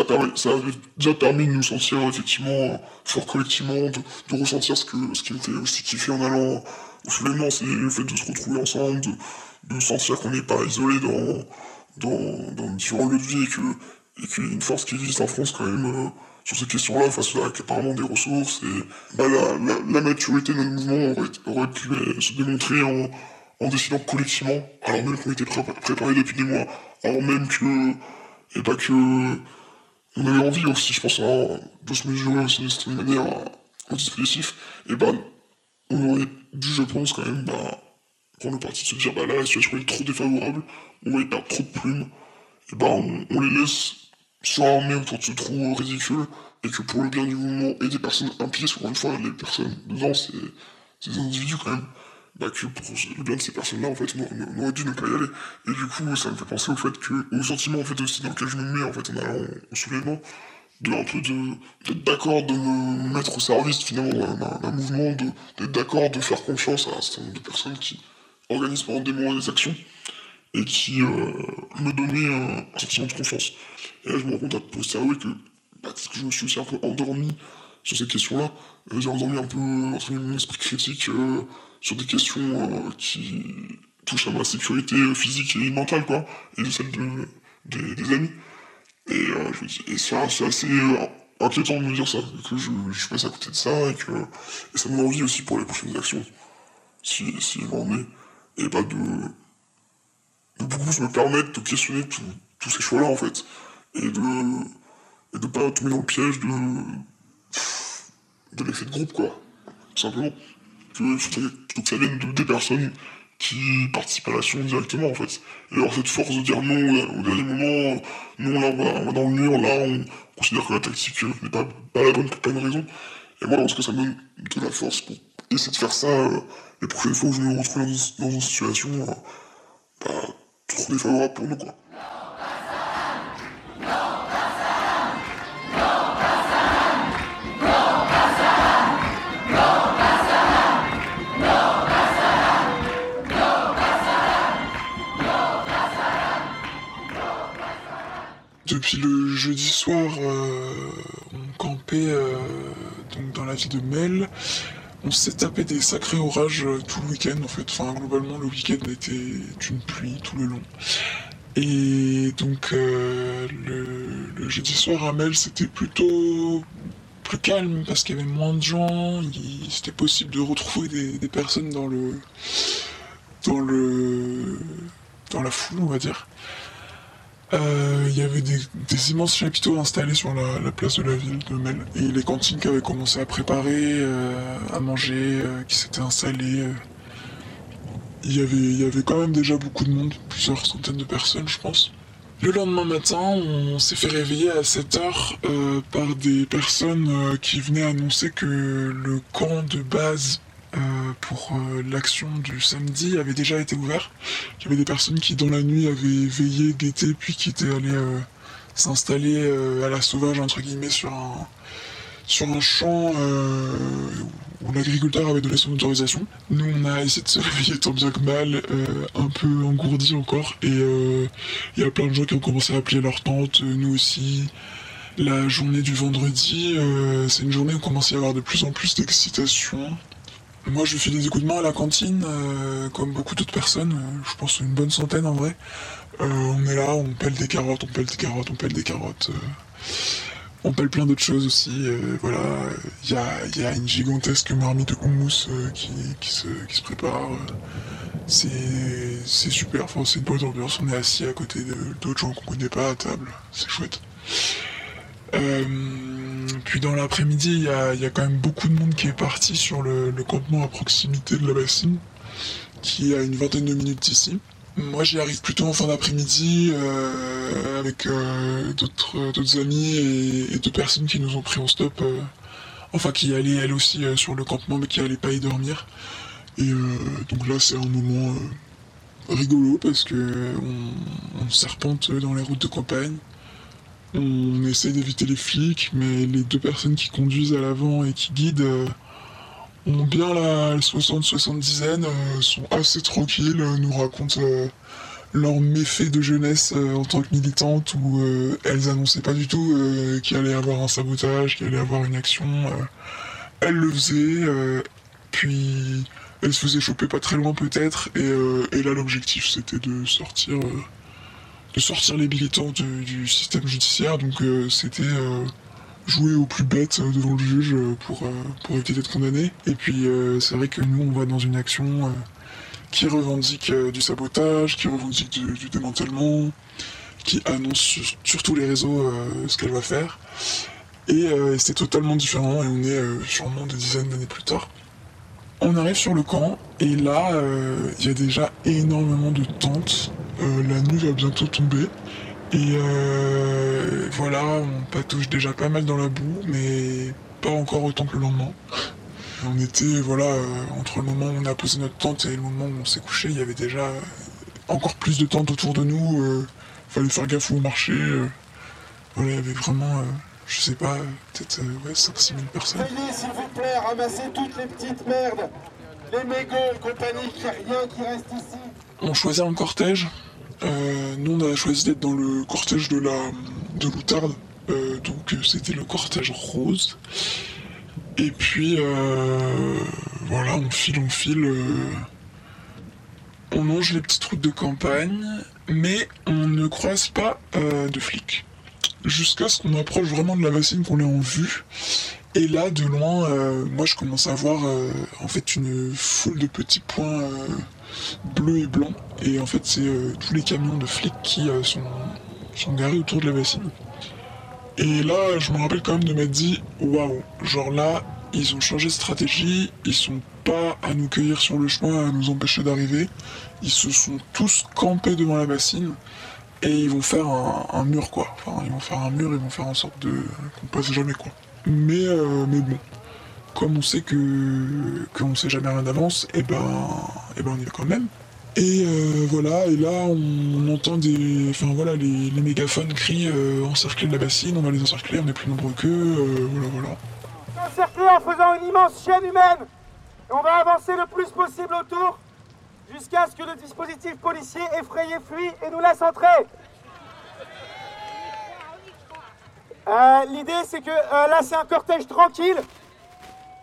avait déjà permis de nous sentir effectivement forts collectivement, de, ressentir ce, que, ce qui me fait aussi kiffer en allant au c'est le fait de se retrouver ensemble, de sentir qu'on n'est pas isolé dans, dans, dans différents lieux de vie et qu'il y a une force qui existe en France quand même euh, sur ces questions-là, face à apparemment des ressources. Et bah, la, la, la maturité de notre mouvement aurait, aurait pu euh, se démontrer en, en décidant collectivement, alors même qu'on était pré- préparé depuis des mois, alors même que, et pas que, on avait envie aussi, je pense, hein, de se mesurer aussi d'une certaine manière au dispositif, et ben, on aurait dû, je pense, quand même, bah, le parti de se dire, bah là, la situation est trop défavorable, on va y perdre trop de plumes, et ben, on, les laisse s'armer autour de ce trou ridicule, et que pour le bien du mouvement et des personnes impliquées, qu'encore une fois, les personnes dedans, c'est des individus quand même, bah que pour le bien de ces personnes-là, en fait, on, aurait dû ne pas y aller. Et du coup, ça me fait penser au fait que, au sentiment, en fait, aussi dans lequel je me mets, en fait, en allant au soulèvement, de peu d'être d'accord de me mettre au service, finalement, d'un- mouvement, d'être d'accord de faire confiance à un certain nombre de personnes qui organisent pendant des mois des actions, et qui euh, me donnaient un, sentiment de confiance. Et là, je me rends compte à posteriori que, bah, que je me suis aussi un peu endormi sur cette question-là. Euh, J'ai endormi un peu entre mon esprit critique euh, sur des questions euh, qui, touche à ma sécurité physique et mentale, quoi, et celle de, des, des amis. Et, et c'est assez inquiétant de me dire ça, que je, je passe à côté de ça, et que ça me donne envie aussi pour les prochaines actions, si, si est, et pas de, de beaucoup me permettre de questionner tous ces choix-là, en fait, et de, et de pas tomber dans le piège de, de l'effet de groupe, quoi, tout simplement. Que, que ça vienne de, des personnes qui participent à l'action directement, en fait. Et avoir cette force de dire non au dernier moment, non, là, on va, on va dans le mur, là, on considère que la tactique euh, n'est pas, pas la bonne pour pas une raison. Et moi, lorsque ça me donne de la force pour essayer de faire ça euh, les prochaines fois où je me retrouve dans, une- situation euh, bah, trop défavorable pour nous, quoi. Depuis le jeudi soir, euh, on campait euh, donc dans la ville de Mel. On s'est tapé des sacrés orages euh, tout le week-end en fait. Enfin, globalement, le week-end était une pluie tout le long. Et donc, euh, le, jeudi soir à Mel, c'était plutôt plus calme parce qu'il y avait moins de gens. C'était possible de retrouver des, des personnes dans le dans le dans la foule, on va dire. Euh, Il y avait des, immenses chapiteaux installés sur la, la place de la ville de Mel. Et les cantines qui avaient commencé à préparer, euh, à manger, euh, qui s'étaient installées. Il y avait, quand même déjà beaucoup de monde, plusieurs centaines de personnes, je pense. Le lendemain matin, on s'est fait réveiller à 7h euh, par des personnes qui venaient annoncer que le camp de base pour euh, l'action du samedi avait déjà été ouvert. Il y avait des personnes qui, dans la nuit, avaient veillé, guetté, puis qui étaient allées euh, s'installer euh, à la sauvage, entre guillemets, sur un, sur un champ euh, où l'agriculteur avait donné son autorisation. Nous, on a essayé de se [laughs] réveiller tant bien que mal, euh, un peu engourdi encore, et euh, il y a plein de gens qui ont commencé à leurs tentes, euh, nous aussi. La journée du vendredi, euh, c'est une journée où on commence à avoir de plus en plus d'excitation. Moi, je fais des coups de main à la cantine, euh, comme beaucoup d'autres personnes, euh, je pense une bonne centaine en vrai. Euh, on est là, on pèle des carottes, on pèle des carottes, on pèle des carottes. on pèle plein d'autres choses aussi. voilà, il y a, une gigantesque marmite de houmous qui, se, prépare. c'est super, c'est une bonne ambiance. On est assis à côté d'autres gens qu'on connaît pas à table. C'est chouette. Puis dans l'après-midi, il y a, quand même beaucoup de monde qui est parti sur le, campement à proximité de la bassine, qui est à une vingtaine de minutes d'ici. Moi, j'y arrive plutôt en fin d'après-midi euh, avec euh, d'autres amis et, et deux personnes qui nous ont pris en stop. euh, enfin, qui allaient elles aussi sur le campement, mais qui allaient pas y dormir. Et donc là, c'est un moment rigolo parce que on, on serpente dans les routes de campagne. On essaie d'éviter les flics, mais les deux personnes qui conduisent à l'avant et qui guident euh, ont bien la 60-70aine, euh, sont assez tranquilles, euh, nous racontent euh, leurs méfaits de jeunesse en tant que militantes où elles annonçaient pas du tout qu'il allait avoir un sabotage, qu'il allait avoir une action. elles le faisaient, puis elles se faisaient choper pas très loin peut-être, et, là l'objectif c'était de sortir, de sortir les militants du système judiciaire, donc euh, c'était euh, jouer au plus bête euh, devant le juge pour, pour éviter d'être condamné. Et puis c'est vrai que nous on va dans une action qui revendique du sabotage, qui revendique du, démantèlement, qui annonce sur, sur tous les réseaux ce qu'elle va faire. Et c'était totalement différent et on est sûrement des dizaines d'années plus tard. On arrive sur le camp et là euh, il y a déjà énormément de tentes. Euh, la nuit va bientôt tomber. Et euh, voilà, on patouche déjà pas mal dans la boue, mais pas encore autant que le lendemain. On était, voilà, entre le moment où on a posé notre tente et le moment où on s'est couché, il y avait déjà encore plus de tentes autour de nous. fallait faire gaffe où on marchait. voilà, il y avait vraiment, je sais pas, peut-être euh, ouais, 5-6 000 personnes. Veuillez, s'il vous plaît, ramasser toutes les petites merdes, les mégots et compagnie, qu'il n'y a rien qui reste ici. On choisit un cortège. Euh, nous, on a choisi d'être dans le cortège de la de l'Outarde. Euh, donc, euh, c'était le cortège rose. Et puis, euh, voilà, on file, on file. euh, on longe les petites routes de campagne, mais on ne croise pas de flics. Jusqu'à ce qu'on approche vraiment de la bassine, qu'on l'ait en vue. Et là, de loin, euh, moi je commence à voir euh, en fait une foule de petits points euh, bleus et blancs. Et en fait, c'est tous les camions de flics qui sont, sont garés autour de la bassine. Et là, je me rappelle quand même de m'être dit, waouh, genre là, ils ont changé de stratégie, ils sont pas à nous cueillir sur le chemin, à nous empêcher d'arriver. Ils se sont tous campés devant la bassine et ils vont faire un, mur quoi. Enfin, ils vont faire un mur, ils vont faire en sorte de qu'on passe jamais quoi. Mais euh, mais bon, comme on sait que qu'on sait jamais rien d'avance, et ben et ben on y va quand même. Et euh, voilà, et là on, entend des. Enfin voilà, les, mégaphones crient euh, encercler la bassine, on va les encercler, on est plus nombreux qu'eux, voilà voilà. Encercler en faisant une immense chaîne humaine. Et on va avancer le plus possible autour jusqu'à ce que le dispositif policier effrayé fuit et nous laisse entrer. Euh, L'idée c'est que euh, là c'est un cortège tranquille.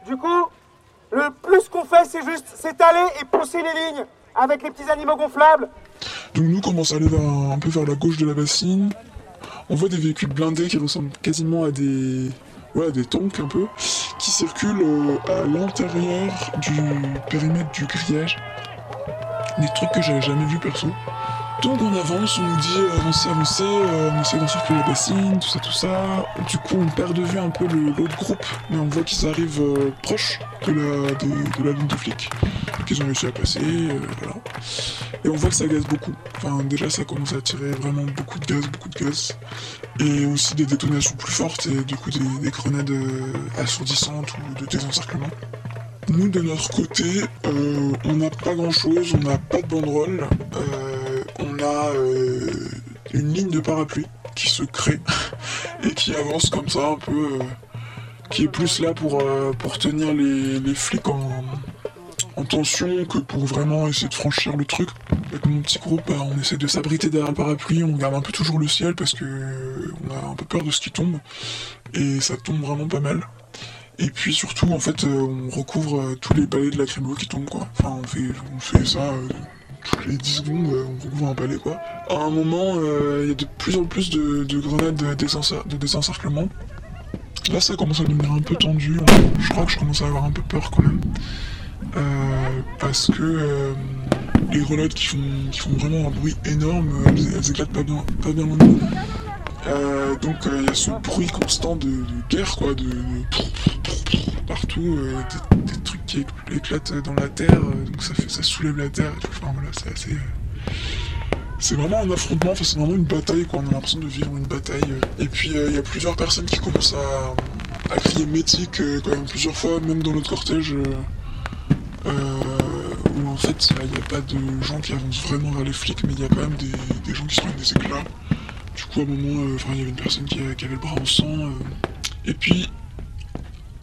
Du coup, le plus qu'on fait c'est juste s'étaler et pousser les lignes avec les petits animaux gonflables. Donc nous commence à aller un, peu vers la gauche de la bassine. On voit des véhicules blindés qui ressemblent quasiment à des ouais, des tanks un peu, qui circulent euh, à l'intérieur du périmètre du grillage. Des trucs que j'avais jamais vu perso. Donc on avance, on nous dit euh, avancez, avancez, euh, on essaie d'encercler la bassine, tout ça, tout ça. Du coup on perd de vue un peu l'autre groupe, mais on voit qu'ils arrivent euh, proches de la, de la ligne de flics, qu'ils ont réussi à passer, euh, voilà. Et on voit que ça gaz beaucoup. Enfin déjà ça commence à tirer vraiment beaucoup de gaz, beaucoup de gaz. Et aussi des détonations plus fortes et du coup des, des grenades euh, assourdissantes ou de désencerclement. Nous, de notre côté, euh, on n'a pas grand chose, on n'a pas de banderole, euh, on a euh, une ligne de parapluie qui se crée [laughs] et qui avance comme ça un peu, qui est plus là pour, tenir les, flics en, en tension que pour vraiment essayer de franchir le truc. Avec mon petit groupe, bah, on essaie de s'abriter derrière le parapluie, on regarde un peu toujours le ciel parce que on a un peu peur de ce qui tombe et ça tombe vraiment pas mal. Et puis surtout, en fait, euh, on recouvre euh, tous les balais de lacrymo qui tombent, quoi. Enfin, on fait, on fait ça euh, toutes les 10 secondes, on recouvre un balai, quoi. À un moment, il y a de plus en plus de, de grenades de, désencer- de désencerclement. Là, ça commence à devenir un peu tendu. Je crois que je commence à avoir un peu peur, quand même. Parce que les grenades qui font, vraiment un bruit énorme, elles, éclatent pas bien, pas bien. Euh, donc euh, il y a ce bruit constant de, guerre quoi, de, partout, euh, des, trucs qui écl- éclatent dans la terre, euh, donc ça fait ça soulève la terre et tout. Voilà, c'est euh, C'est vraiment un affrontement, enfin, c'est vraiment une bataille quoi, on a l'impression de vivre une bataille. euh. Et puis euh, il y a plusieurs personnes qui commencent à, crier métique euh, quand même plusieurs fois, même dans notre cortège. euh, euh, où en fait il n'y a pas de gens qui avancent vraiment vers les flics, mais il y a quand même des, des gens qui se prennent des éclats. Du coup, à un moment, euh, il y avait une personne qui, qui avait le bras en sang. euh. Et puis,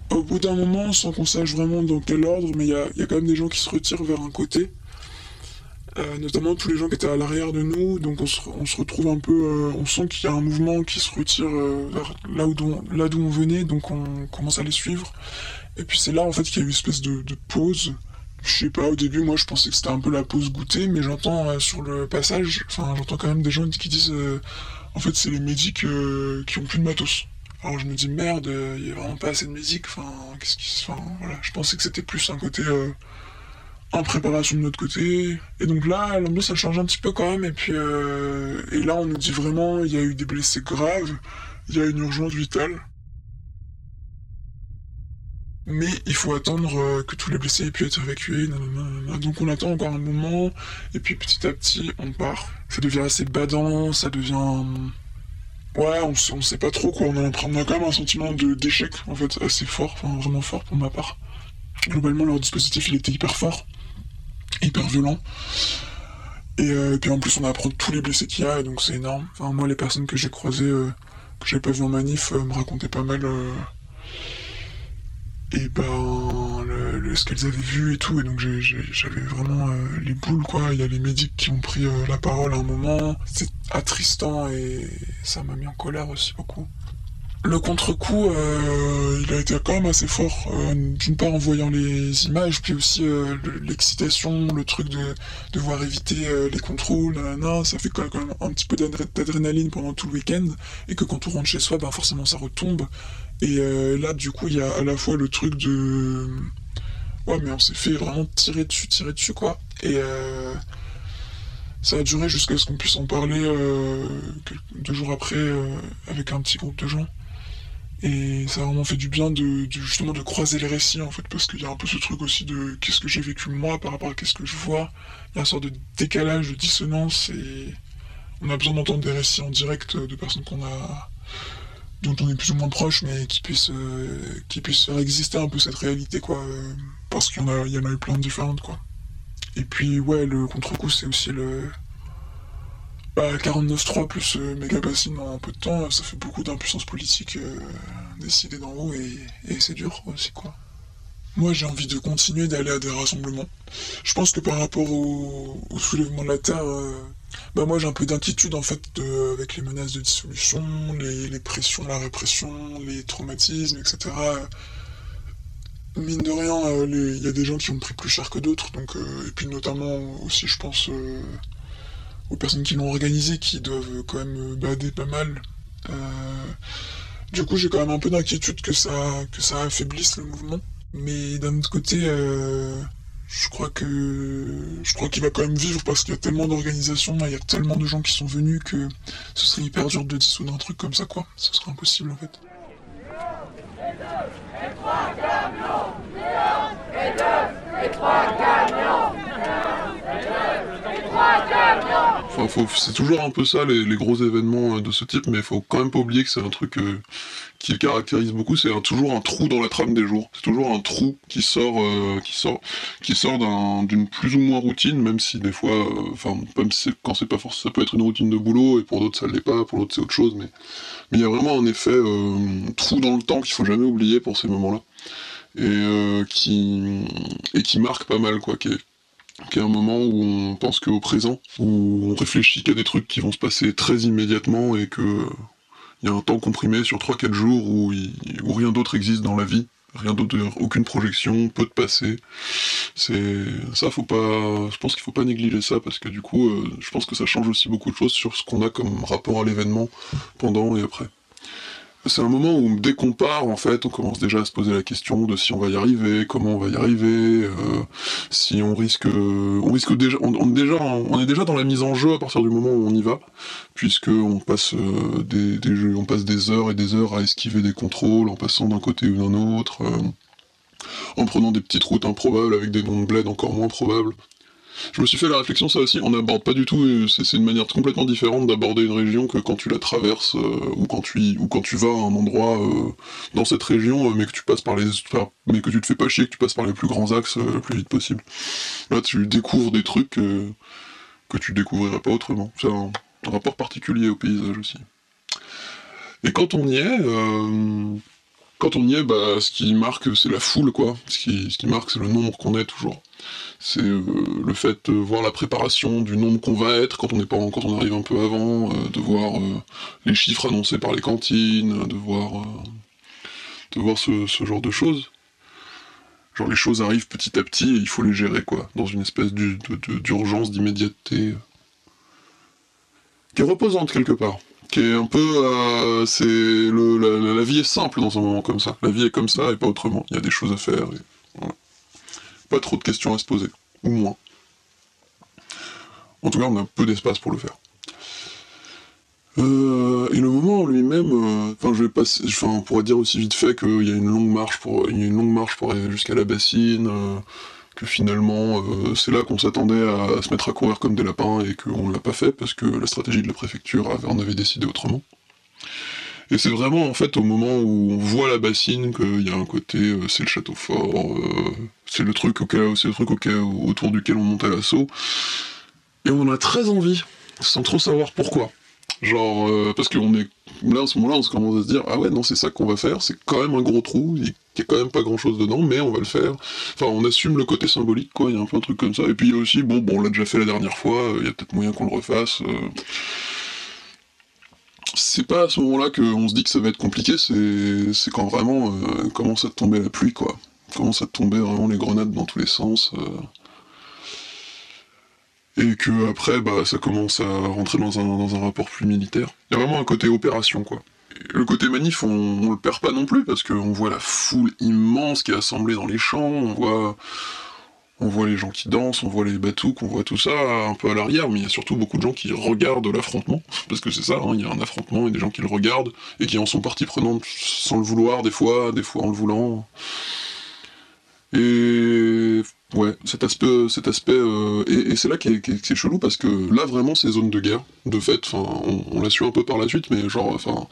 au bout d'un moment, sans qu'on sache vraiment dans quel ordre, mais il y a, quand même des gens qui se retirent vers un côté. Euh, notamment tous les gens qui étaient à l'arrière de nous, donc on se, retrouve un peu, euh, on sent qu'il y a un mouvement qui se retire euh, vers là où d'où on, venait, donc on commence à les suivre. Et puis c'est là en fait qu'il y a eu une espèce de, de pause. Je sais pas, au début, moi je pensais que c'était un peu la pause goûter, mais j'entends euh, sur le passage, enfin j'entends quand même des gens qui disent euh, en fait c'est les médics euh, qui ont plus de matos. Alors je me dis merde, euh, il y a vraiment pas assez de médics, enfin qu'est-ce qui. Enfin voilà, je pensais que c'était plus un côté euh, en préparation de notre côté. Et donc là, l'ambiance elle change un petit peu quand même, et puis euh, et là on nous dit vraiment il y a eu des blessés graves, il y a une urgence vitale. Mais il faut attendre euh, que tous les blessés aient pu être évacués. Donc on attend encore un moment, et puis petit à petit on part. Ça devient assez badant, ça devient. Ouais, on, on sait pas trop quoi. On a, quand même un sentiment d'échec en fait assez fort, enfin vraiment fort pour ma part. Globalement, leur dispositif il était hyper fort, hyper violent. Et euh, puis en plus, on apprend tous les blessés qu'il y a, et donc c'est énorme. Enfin, moi, les personnes que j'ai croisées, euh, que j'avais pas vues en manif, euh, me racontaient pas mal. Et ben ce qu'elles avaient vu et tout et donc j'avais vraiment euh, les boules quoi. Il y a les médics qui ont pris euh, la parole à un moment. C'est attristant et ça m'a mis en colère aussi beaucoup Le contre-coup, euh, il a été quand même assez fort. Euh, D'une part en voyant les images, puis aussi euh, le- l'excitation, le truc de devoir éviter les contrôles, nanana, ça fait quand même un petit peu d'adré- d'adrénaline pendant tout le week-end. Et que quand on rentre chez soi, ben forcément ça retombe. Et là, du coup, il y a à la fois le truc de... Ouais, mais on s'est fait vraiment tirer dessus, tirer dessus, quoi. Et ça a duré jusqu'à ce qu'on puisse en parler deux jours après avec un petit groupe de gens. Et ça a vraiment fait du bien de, justement de croiser les récits en fait parce qu'il y a un peu ce truc aussi de qu'est-ce que j'ai vécu moi par rapport à qu'est-ce que je vois. Il y a une sorte de décalage, de dissonance et on a besoin d'entendre des récits en direct de personnes qu'on a dont on est plus ou moins proche mais qui puissent euh, qui puissent faire exister un peu cette réalité quoi euh, parce qu'il y en a il y en a eu plein de différentes quoi. Et puis ouais le contre-coup c'est aussi le bah, 49.3 plus euh, méga en peu de temps, ça fait beaucoup d'impuissance politique euh, décidée d'en haut et, c'est dur aussi quoi. Moi j'ai envie de continuer d'aller à des rassemblements. Je pense que par rapport au, soulèvement de la Terre, euh, bah moi j'ai un peu d'inquiétude en fait de- avec les menaces de dissolution, les, les pressions, la répression, les traumatismes, etc. Mine de rien, euh, il y a des gens qui ont pris plus cher que d'autres, donc et puis notamment aussi je pense aux personnes qui l'ont organisé qui doivent quand même euh, bader pas mal. Euh, du coup, j'ai quand même un peu d'inquiétude que ça, que ça affaiblisse le mouvement. Mais d'un autre côté, euh, je crois que je crois qu'il va quand même vivre parce qu'il y a tellement d'organisations, il y a tellement de gens qui sont venus que ce serait hyper dur de dissoudre un truc comme ça, quoi. Ce serait impossible en fait. C'est toujours un peu ça, les, gros événements euh, de ce type, mais il faut quand même pas oublier que c'est un truc euh, qui le caractérise beaucoup, c'est toujours un trou dans la trame des jours. C'est toujours un trou qui sort, euh, qui sort, qui sort d'un- d'une plus ou moins routine, même si des fois, euh, enfin, même si c'est- quand c'est pas forcément, ça peut être une routine de boulot, et pour d'autres ça l'est pas, pour d'autres c'est autre chose, mais il y a vraiment un effet euh, trou dans le temps qu'il faut jamais oublier pour ces moments-là, et euh, qui marque pas mal, quoi, est un moment où on pense qu'au présent, où on réfléchit qu'à des trucs qui vont se passer très immédiatement et que euh, il y a un temps comprimé sur 3-4 jours où, rien d'autre existe dans la vie, rien d'autre, aucune projection, peu de passé. C'est ça, faut pas. Je pense qu'il faut pas négliger ça parce que du coup, euh, je pense que ça change aussi beaucoup de choses sur ce qu'on a comme rapport à l'événement pendant et après. C'est un moment où dès qu'on part, en fait, on commence déjà à se poser la question de si on va y arriver, comment on va y arriver, euh, si on risque, on risque déjà, on, est déjà, dans la mise en jeu à partir du moment où on y va, puisque on passe euh, des, on passe des heures et des heures à esquiver des contrôles, en passant d'un côté ou d'un autre, euh, en prenant des petites routes improbables avec des noms de bled encore moins probables. Je me suis fait la réflexion, ça aussi, on n'aborde pas du tout, euh, c'est une manière complètement différente d'aborder une région que quand tu la traverses, euh, ou, quand tu, ou quand tu vas à un endroit euh, dans cette région, mais que tu passes par les. mais que tu te fais pas chier, que tu passes par les plus grands axes le plus vite possible. Là, tu découvres des trucs que tu découvrirais pas autrement. C'est un, rapport particulier au paysage aussi. Et quand on y est, quand on y est, bah, ce qui marque, c'est la foule, quoi. Ce qui, ce qui marque, c'est le nombre qu'on est toujours. C'est euh, le fait de voir la préparation du nombre qu'on va être quand on pas, quand on arrive un peu avant, euh, de voir euh, les chiffres annoncés par les cantines, de voir, de voir ce, ce genre de choses. Genre les choses arrivent petit à petit et il faut les gérer, quoi, dans une espèce d'urgence, d'immédiateté, qui est reposante quelque part qui est un peu euh, c'est le la, vie est simple dans un moment comme ça. La vie est comme ça et pas autrement. Il y a des choses à faire et voilà. pas trop de questions à se poser. Ou moins. En tout cas on a peu d'espace pour le faire. Euh, et le moment en lui-même, euh, enfin je vais passer, enfin on pourrait dire aussi vite fait qu'il y a une longue marche pour, il y a une longue marche pour arriver jusqu'à la bassine, que finalement euh, c'est là qu'on s'attendait à, se mettre à courir comme des lapins et qu'on l'a pas fait parce que la stratégie de la préfecture avait, en avait décidé autrement. Et c'est vraiment en fait au moment où on voit la bassine qu'il y a un côté, euh, c'est le château fort, euh, c'est le truc auquel, c'est le truc autour duquel on monte à l'assaut, et on a très envie, sans trop savoir pourquoi. Genre, euh, parce qu'on est. Là, à ce moment-là, on se commence à se dire Ah ouais, non, c'est ça qu'on va faire, c'est quand même un gros trou, il y a quand même pas grand-chose dedans, mais on va le faire. Enfin, on assume le côté symbolique, quoi, il y a un peu un truc comme ça. Et puis aussi, bon, bon on l'a déjà fait la dernière fois, euh, il y a peut-être moyen qu'on le refasse. euh. c'est pas à ce moment-là qu'on se dit que ça va être compliqué, c'est quand vraiment commence à tomber la pluie, quoi. Commence à tomber vraiment les grenades dans tous les sens. Et que après, bah, ça commence à rentrer dans un, dans un rapport plus militaire. Il y a vraiment un côté opération, quoi. Le côté manif, on, on le perd pas non plus, parce qu'on voit la foule immense qui est assemblée dans les champs, on voit, on voit les gens qui dansent, on voit les batouks, on voit tout ça un peu à l'arrière, mais il y a surtout beaucoup de gens qui regardent l'affrontement, [laughs] parce que c'est ça, hein, il y a un affrontement et des gens qui le regardent, et qui en sont partie prenante sans le vouloir des fois, des fois en le voulant. Et ouais, cet aspect, euh, et, c'est là qui est, qui est- qui est chelou parce que là vraiment c'est zone de guerre. De fait, on, l'a su un peu par la suite, mais genre, enfin,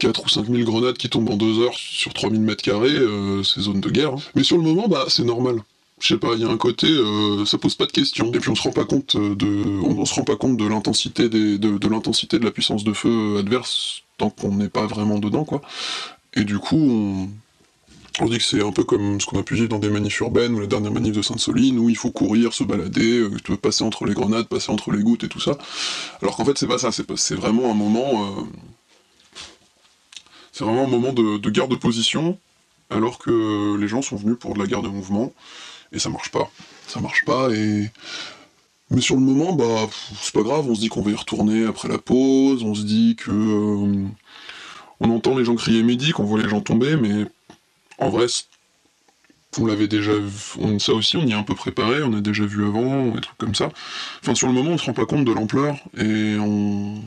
4 ou 5 000 grenades qui tombent en 2 heures sur 3000 mètres carrés, euh, c'est zone de guerre. hein. Mais sur le moment, bah c'est normal. Je sais pas, il y a un côté, euh, ça pose pas de questions. Et puis on se rend pas compte de, on, se rend pas compte de l'intensité de, de l'intensité de la puissance de feu adverse tant qu'on n'est pas vraiment dedans, quoi. Et du coup, on, on dit que c'est un peu comme ce qu'on a pu vivre dans des manifs urbaines ou la dernière manif de Sainte-Soline où il faut courir, se balader, euh, tu veux passer entre les grenades, passer entre les gouttes et tout ça. Alors qu'en fait, c'est pas ça, c'est vraiment un moment. euh, c'est vraiment un moment de, de guerre de position, alors que les gens sont venus pour de la guerre de mouvement, et ça marche pas. Ça marche pas, et. Mais sur le moment, bah, c'est pas grave, on se dit qu'on va y retourner après la pause, on se dit que. euh, on entend les gens crier médic, on voit les gens tomber, mais en vrai, on l'avait déjà vu, on- ça aussi, on y est un peu préparé, on a déjà vu avant, des trucs comme ça. Enfin, sur le moment, on se rend pas compte de l'ampleur, et on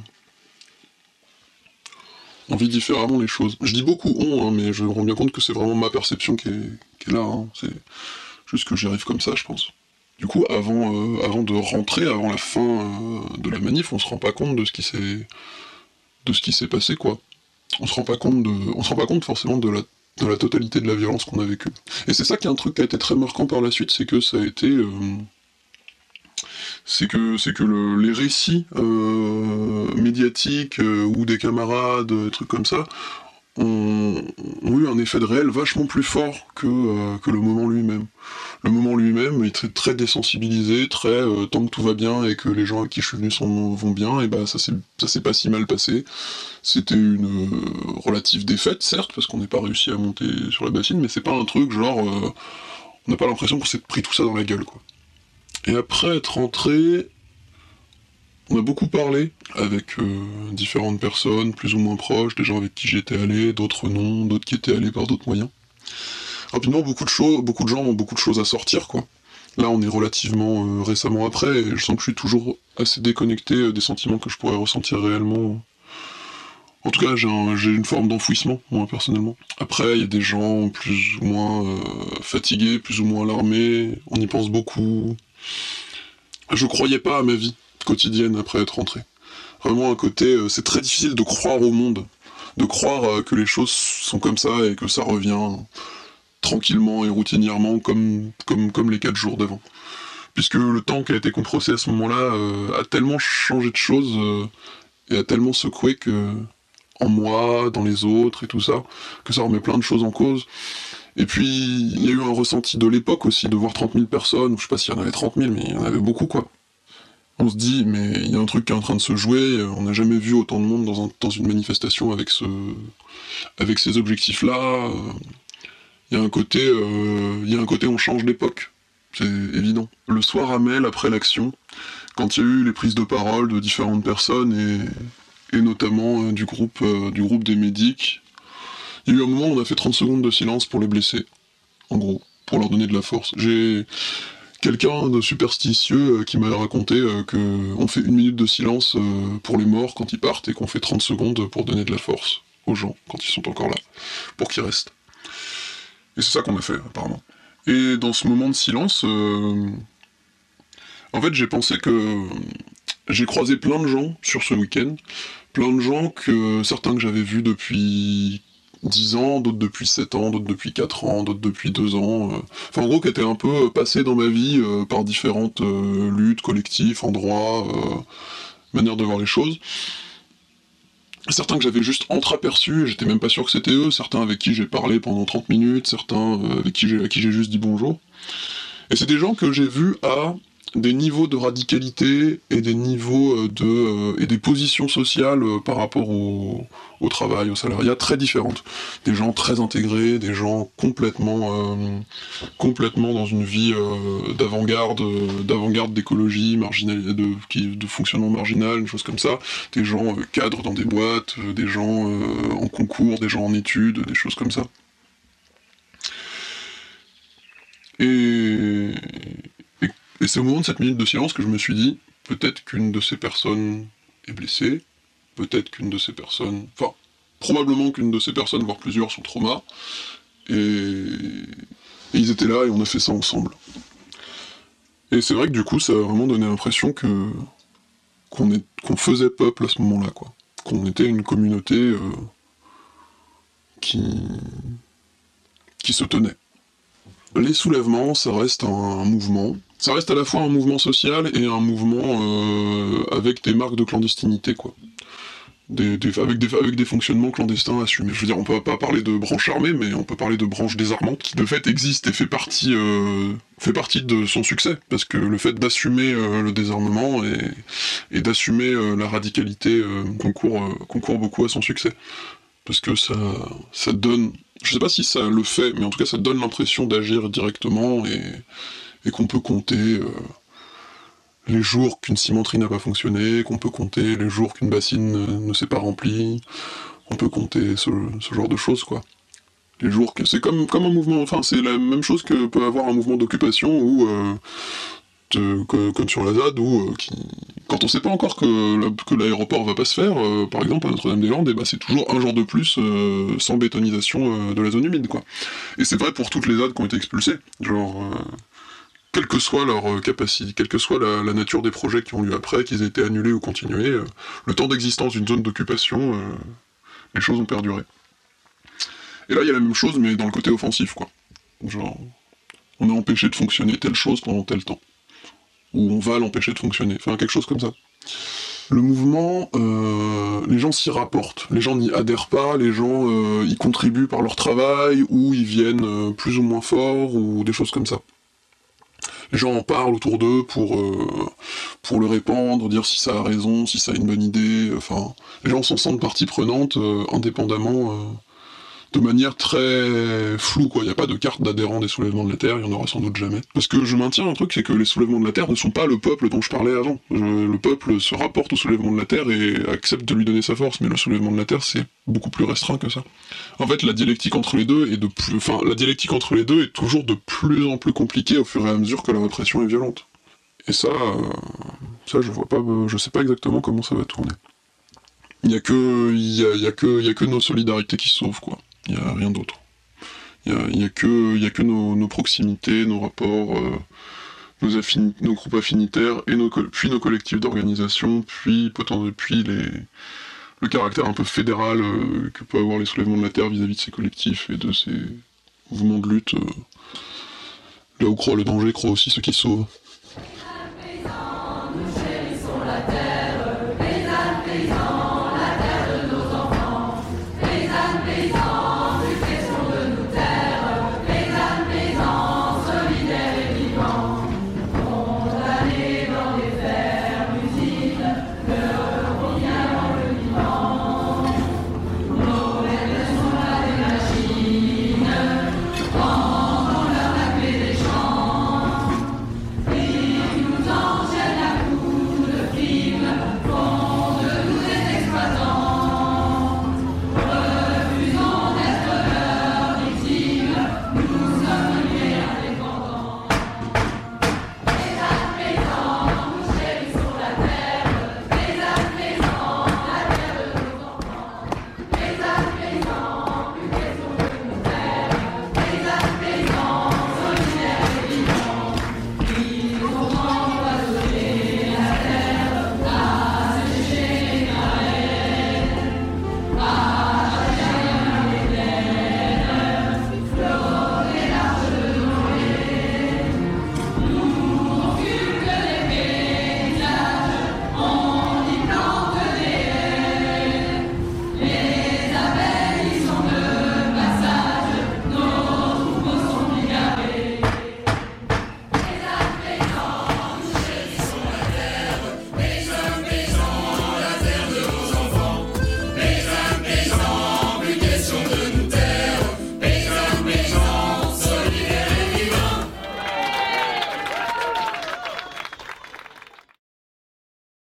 on vit différemment les choses. Je dis beaucoup on, hein, mais je me rends bien compte que c'est vraiment ma perception qui est, qui est là. hein. C'est juste que j'y arrive comme ça, je pense. Du coup, avant, euh, avant de rentrer, avant la fin euh, de la manif, on se rend pas compte de ce qui s'est de ce qui s'est passé, quoi. On se rend pas compte de, on se rend pas compte forcément de la de la totalité de la violence qu'on a vécue. Et c'est ça qui est un truc qui a été très marquant par la suite, c'est que ça a été euh, c'est que que le- les récits euh, médiatiques euh, ou des camarades, trucs comme ça, ont, eu un effet de réel vachement plus fort que, euh, que le moment lui-même. Le moment lui-même est très, désensibilisé, très euh, tant que tout va bien et que les gens à qui je suis venu sont, vont bien, et bah ça s'est pas si mal passé. C'était une euh, relative défaite, certes, parce qu'on n'est pas réussi à monter sur la bassine, mais c'est pas un truc genre. on n'a pas l'impression qu'on s'est pris tout ça dans la gueule, quoi. Et après être rentré, on a beaucoup parlé avec euh, différentes personnes, plus ou moins proches, des gens avec qui j'étais allé, d'autres non, d'autres qui étaient allés par d'autres moyens. Rapidement, beaucoup de choses, beaucoup de gens ont beaucoup de choses à sortir, quoi. Là, on est relativement euh, récemment après, et je sens que je suis toujours assez déconnecté euh, des sentiments que je pourrais ressentir réellement. En tout cas, j'ai un- j'ai une forme d'enfouissement, moi, personnellement. Après, il y a des gens plus ou moins fatigués, plus ou moins alarmés, on y pense beaucoup. Je croyais pas à ma vie quotidienne après être rentré. Vraiment un côté, euh, c'est très difficile de croire au monde, de croire euh, que les choses sont comme ça et que ça revient tranquillement et routinièrement comme, comme, comme les quatre jours d'avant. Puisque le temps qui a été compressé à ce moment-là euh, a tellement changé de choses euh, et a tellement secoué que en moi, dans les autres et tout ça, que ça remet plein de choses en cause. Et puis, il y a eu un ressenti de l'époque aussi, de voir 30 000 personnes, je sais pas s'il y en avait 30 000, mais il y en avait beaucoup, quoi. On se dit, mais il y a un truc qui est en train de se jouer, on n'a jamais vu autant de monde dans, un- dans une manifestation avec, ce, avec ces objectifs-là. Il y a un côté, euh, il y a un côté on change d'époque, c'est évident. Le soir à Mel, après l'action, quand il y a eu les prises de parole de différentes personnes, et, et notamment euh, du, groupe, euh, du groupe des médics, il y a eu un moment où on a fait 30 secondes de silence pour les blessés, en gros, pour leur donner de la force. J'ai quelqu'un de superstitieux euh, qui m'a raconté euh, que on fait une minute de silence euh, pour les morts quand ils partent et qu'on fait 30 secondes pour donner de la force aux gens quand ils sont encore là, pour qu'ils restent. Et c'est ça qu'on a fait, apparemment. Et dans ce moment de silence, en fait, j'ai pensé que j'ai croisé plein de gens sur ce week-end, plein de gens que certains que j'avais vus depuis 10 ans, d'autres depuis 7 ans, d'autres depuis 4 ans, d'autres depuis 2 ans. euh. Enfin, en gros, qui étaient un peu passés dans ma vie euh, par différentes euh, luttes, collectifs, endroits, manières de voir les choses. Certains que j'avais juste entreaperçus, j'étais même pas sûr que c'était eux, certains avec qui j'ai parlé pendant 30 minutes, certains avec qui j'ai, à qui j'ai juste dit bonjour. Et c'est des gens que j'ai vus à des niveaux de radicalité et des niveaux euh, de euh, et des positions sociales euh, par rapport au, au, travail, au salariat très différentes. Des gens très intégrés, des gens complètement complètement dans une vie d'avant-garde, d'avant-garde d'écologie, de, de fonctionnement marginal, des choses comme ça. Des gens cadres dans des boîtes, des gens en concours, des gens en études, des choses comme ça. Et, et c'est au moment de cette minute de silence que je me suis dit, peut-être qu'une de ces personnes est blessée, peut-être qu'une de ces personnes... Enfin, probablement qu'une de ces personnes, voire plusieurs, sont traumas. Et... et ils étaient là et on a fait ça ensemble. Et c'est vrai que du coup, ça a vraiment donné l'impression que qu'on est... faisait peuple à ce moment-là, quoi. Qu'on était une communauté euh, qui qui se tenait. Les soulèvements, ça reste un mouvement ça reste à la fois un mouvement social et un mouvement euh, avec des marques de clandestinité, quoi. Avec, des, fonctionnements clandestins assumés. Je veux dire, on peut pas parler de branche armée, mais on peut parler de branche désarmante, qui de fait existe et fait partie, euh, fait partie de son succès, parce que le fait d'assumer euh, le désarmement et, et d'assumer la radicalité concourt, concourt beaucoup à son succès. Parce que ça, ça donne, je sais pas si ça le fait, mais en tout cas ça donne l'impression d'agir directement et, qu'on peut compter euh, les jours qu'une cimenterie n'a pas fonctionné, qu'on peut compter les jours qu'une bassine ne, s'est pas remplie, on peut compter ce, genre de choses, quoi. Les jours que c'est comme, comme un mouvement, enfin c'est la même chose que peut avoir un mouvement d'occupation ou euh, comme sur la ZAD, où euh, quand on sait pas encore que, l'aéroport va pas se faire, par exemple à Notre-Dame-des-Landes, bah, c'est toujours un jour de plus sans bétonisation de la zone humide, quoi. Et c'est vrai pour toutes les ZAD qui ont été expulsées. Genre, quelle que soit leur euh, capacité, quelle que soit la, nature des projets qui ont lieu après, qu'ils aient été annulés ou continués, euh, le temps d'existence d'une zone d'occupation, euh, les choses ont perduré. Et là, il y a la même chose, mais dans le côté offensif, quoi. Genre, on est empêché de fonctionner telle chose pendant tel temps. Ou on va l'empêcher de fonctionner. Enfin, quelque chose comme ça. Le mouvement, les gens s'y rapportent. Les gens n'y adhèrent pas, les gens y contribuent par leur travail, ou ils viennent plus ou moins fort, ou des choses comme ça les gens en parlent autour d'eux pour, euh, pour le répandre, dire si ça a raison, si ça a une bonne idée, enfin, les gens s'en sentent partie prenante euh, indépendamment euh, de manière très floue, quoi. Il n'y a pas de carte d'adhérent des soulèvements de la Terre, il n'y en aura sans doute jamais. Parce que je maintiens un truc, c'est que les soulèvements de la Terre ne sont pas le peuple dont je parlais avant. le peuple se rapporte au soulèvement de la Terre et accepte de lui donner sa force, mais le soulèvement de la Terre, c'est beaucoup plus restreint que ça. En fait, la dialectique entre les deux est de plus, enfin, la dialectique entre les deux est toujours de plus en plus compliquée au fur et à mesure que la répression est violente. Et ça, euh, ça, je vois pas, je sais pas exactement comment ça va tourner. Il y a que, y a, y a que nos solidarités qui sauvent, quoi. Il n'y a rien d'autre. Il n'y a, que, a que nos, proximités, nos rapports, euh, nos, groupes affinitaires, et puis nos collectifs d'organisation, puis, puis le caractère un peu fédéral euh, que peut avoir les soulèvements de la Terre vis-à-vis de ces collectifs et de ces mouvements de lutte. Euh, là où croit le danger, croit aussi ceux qui sauvent.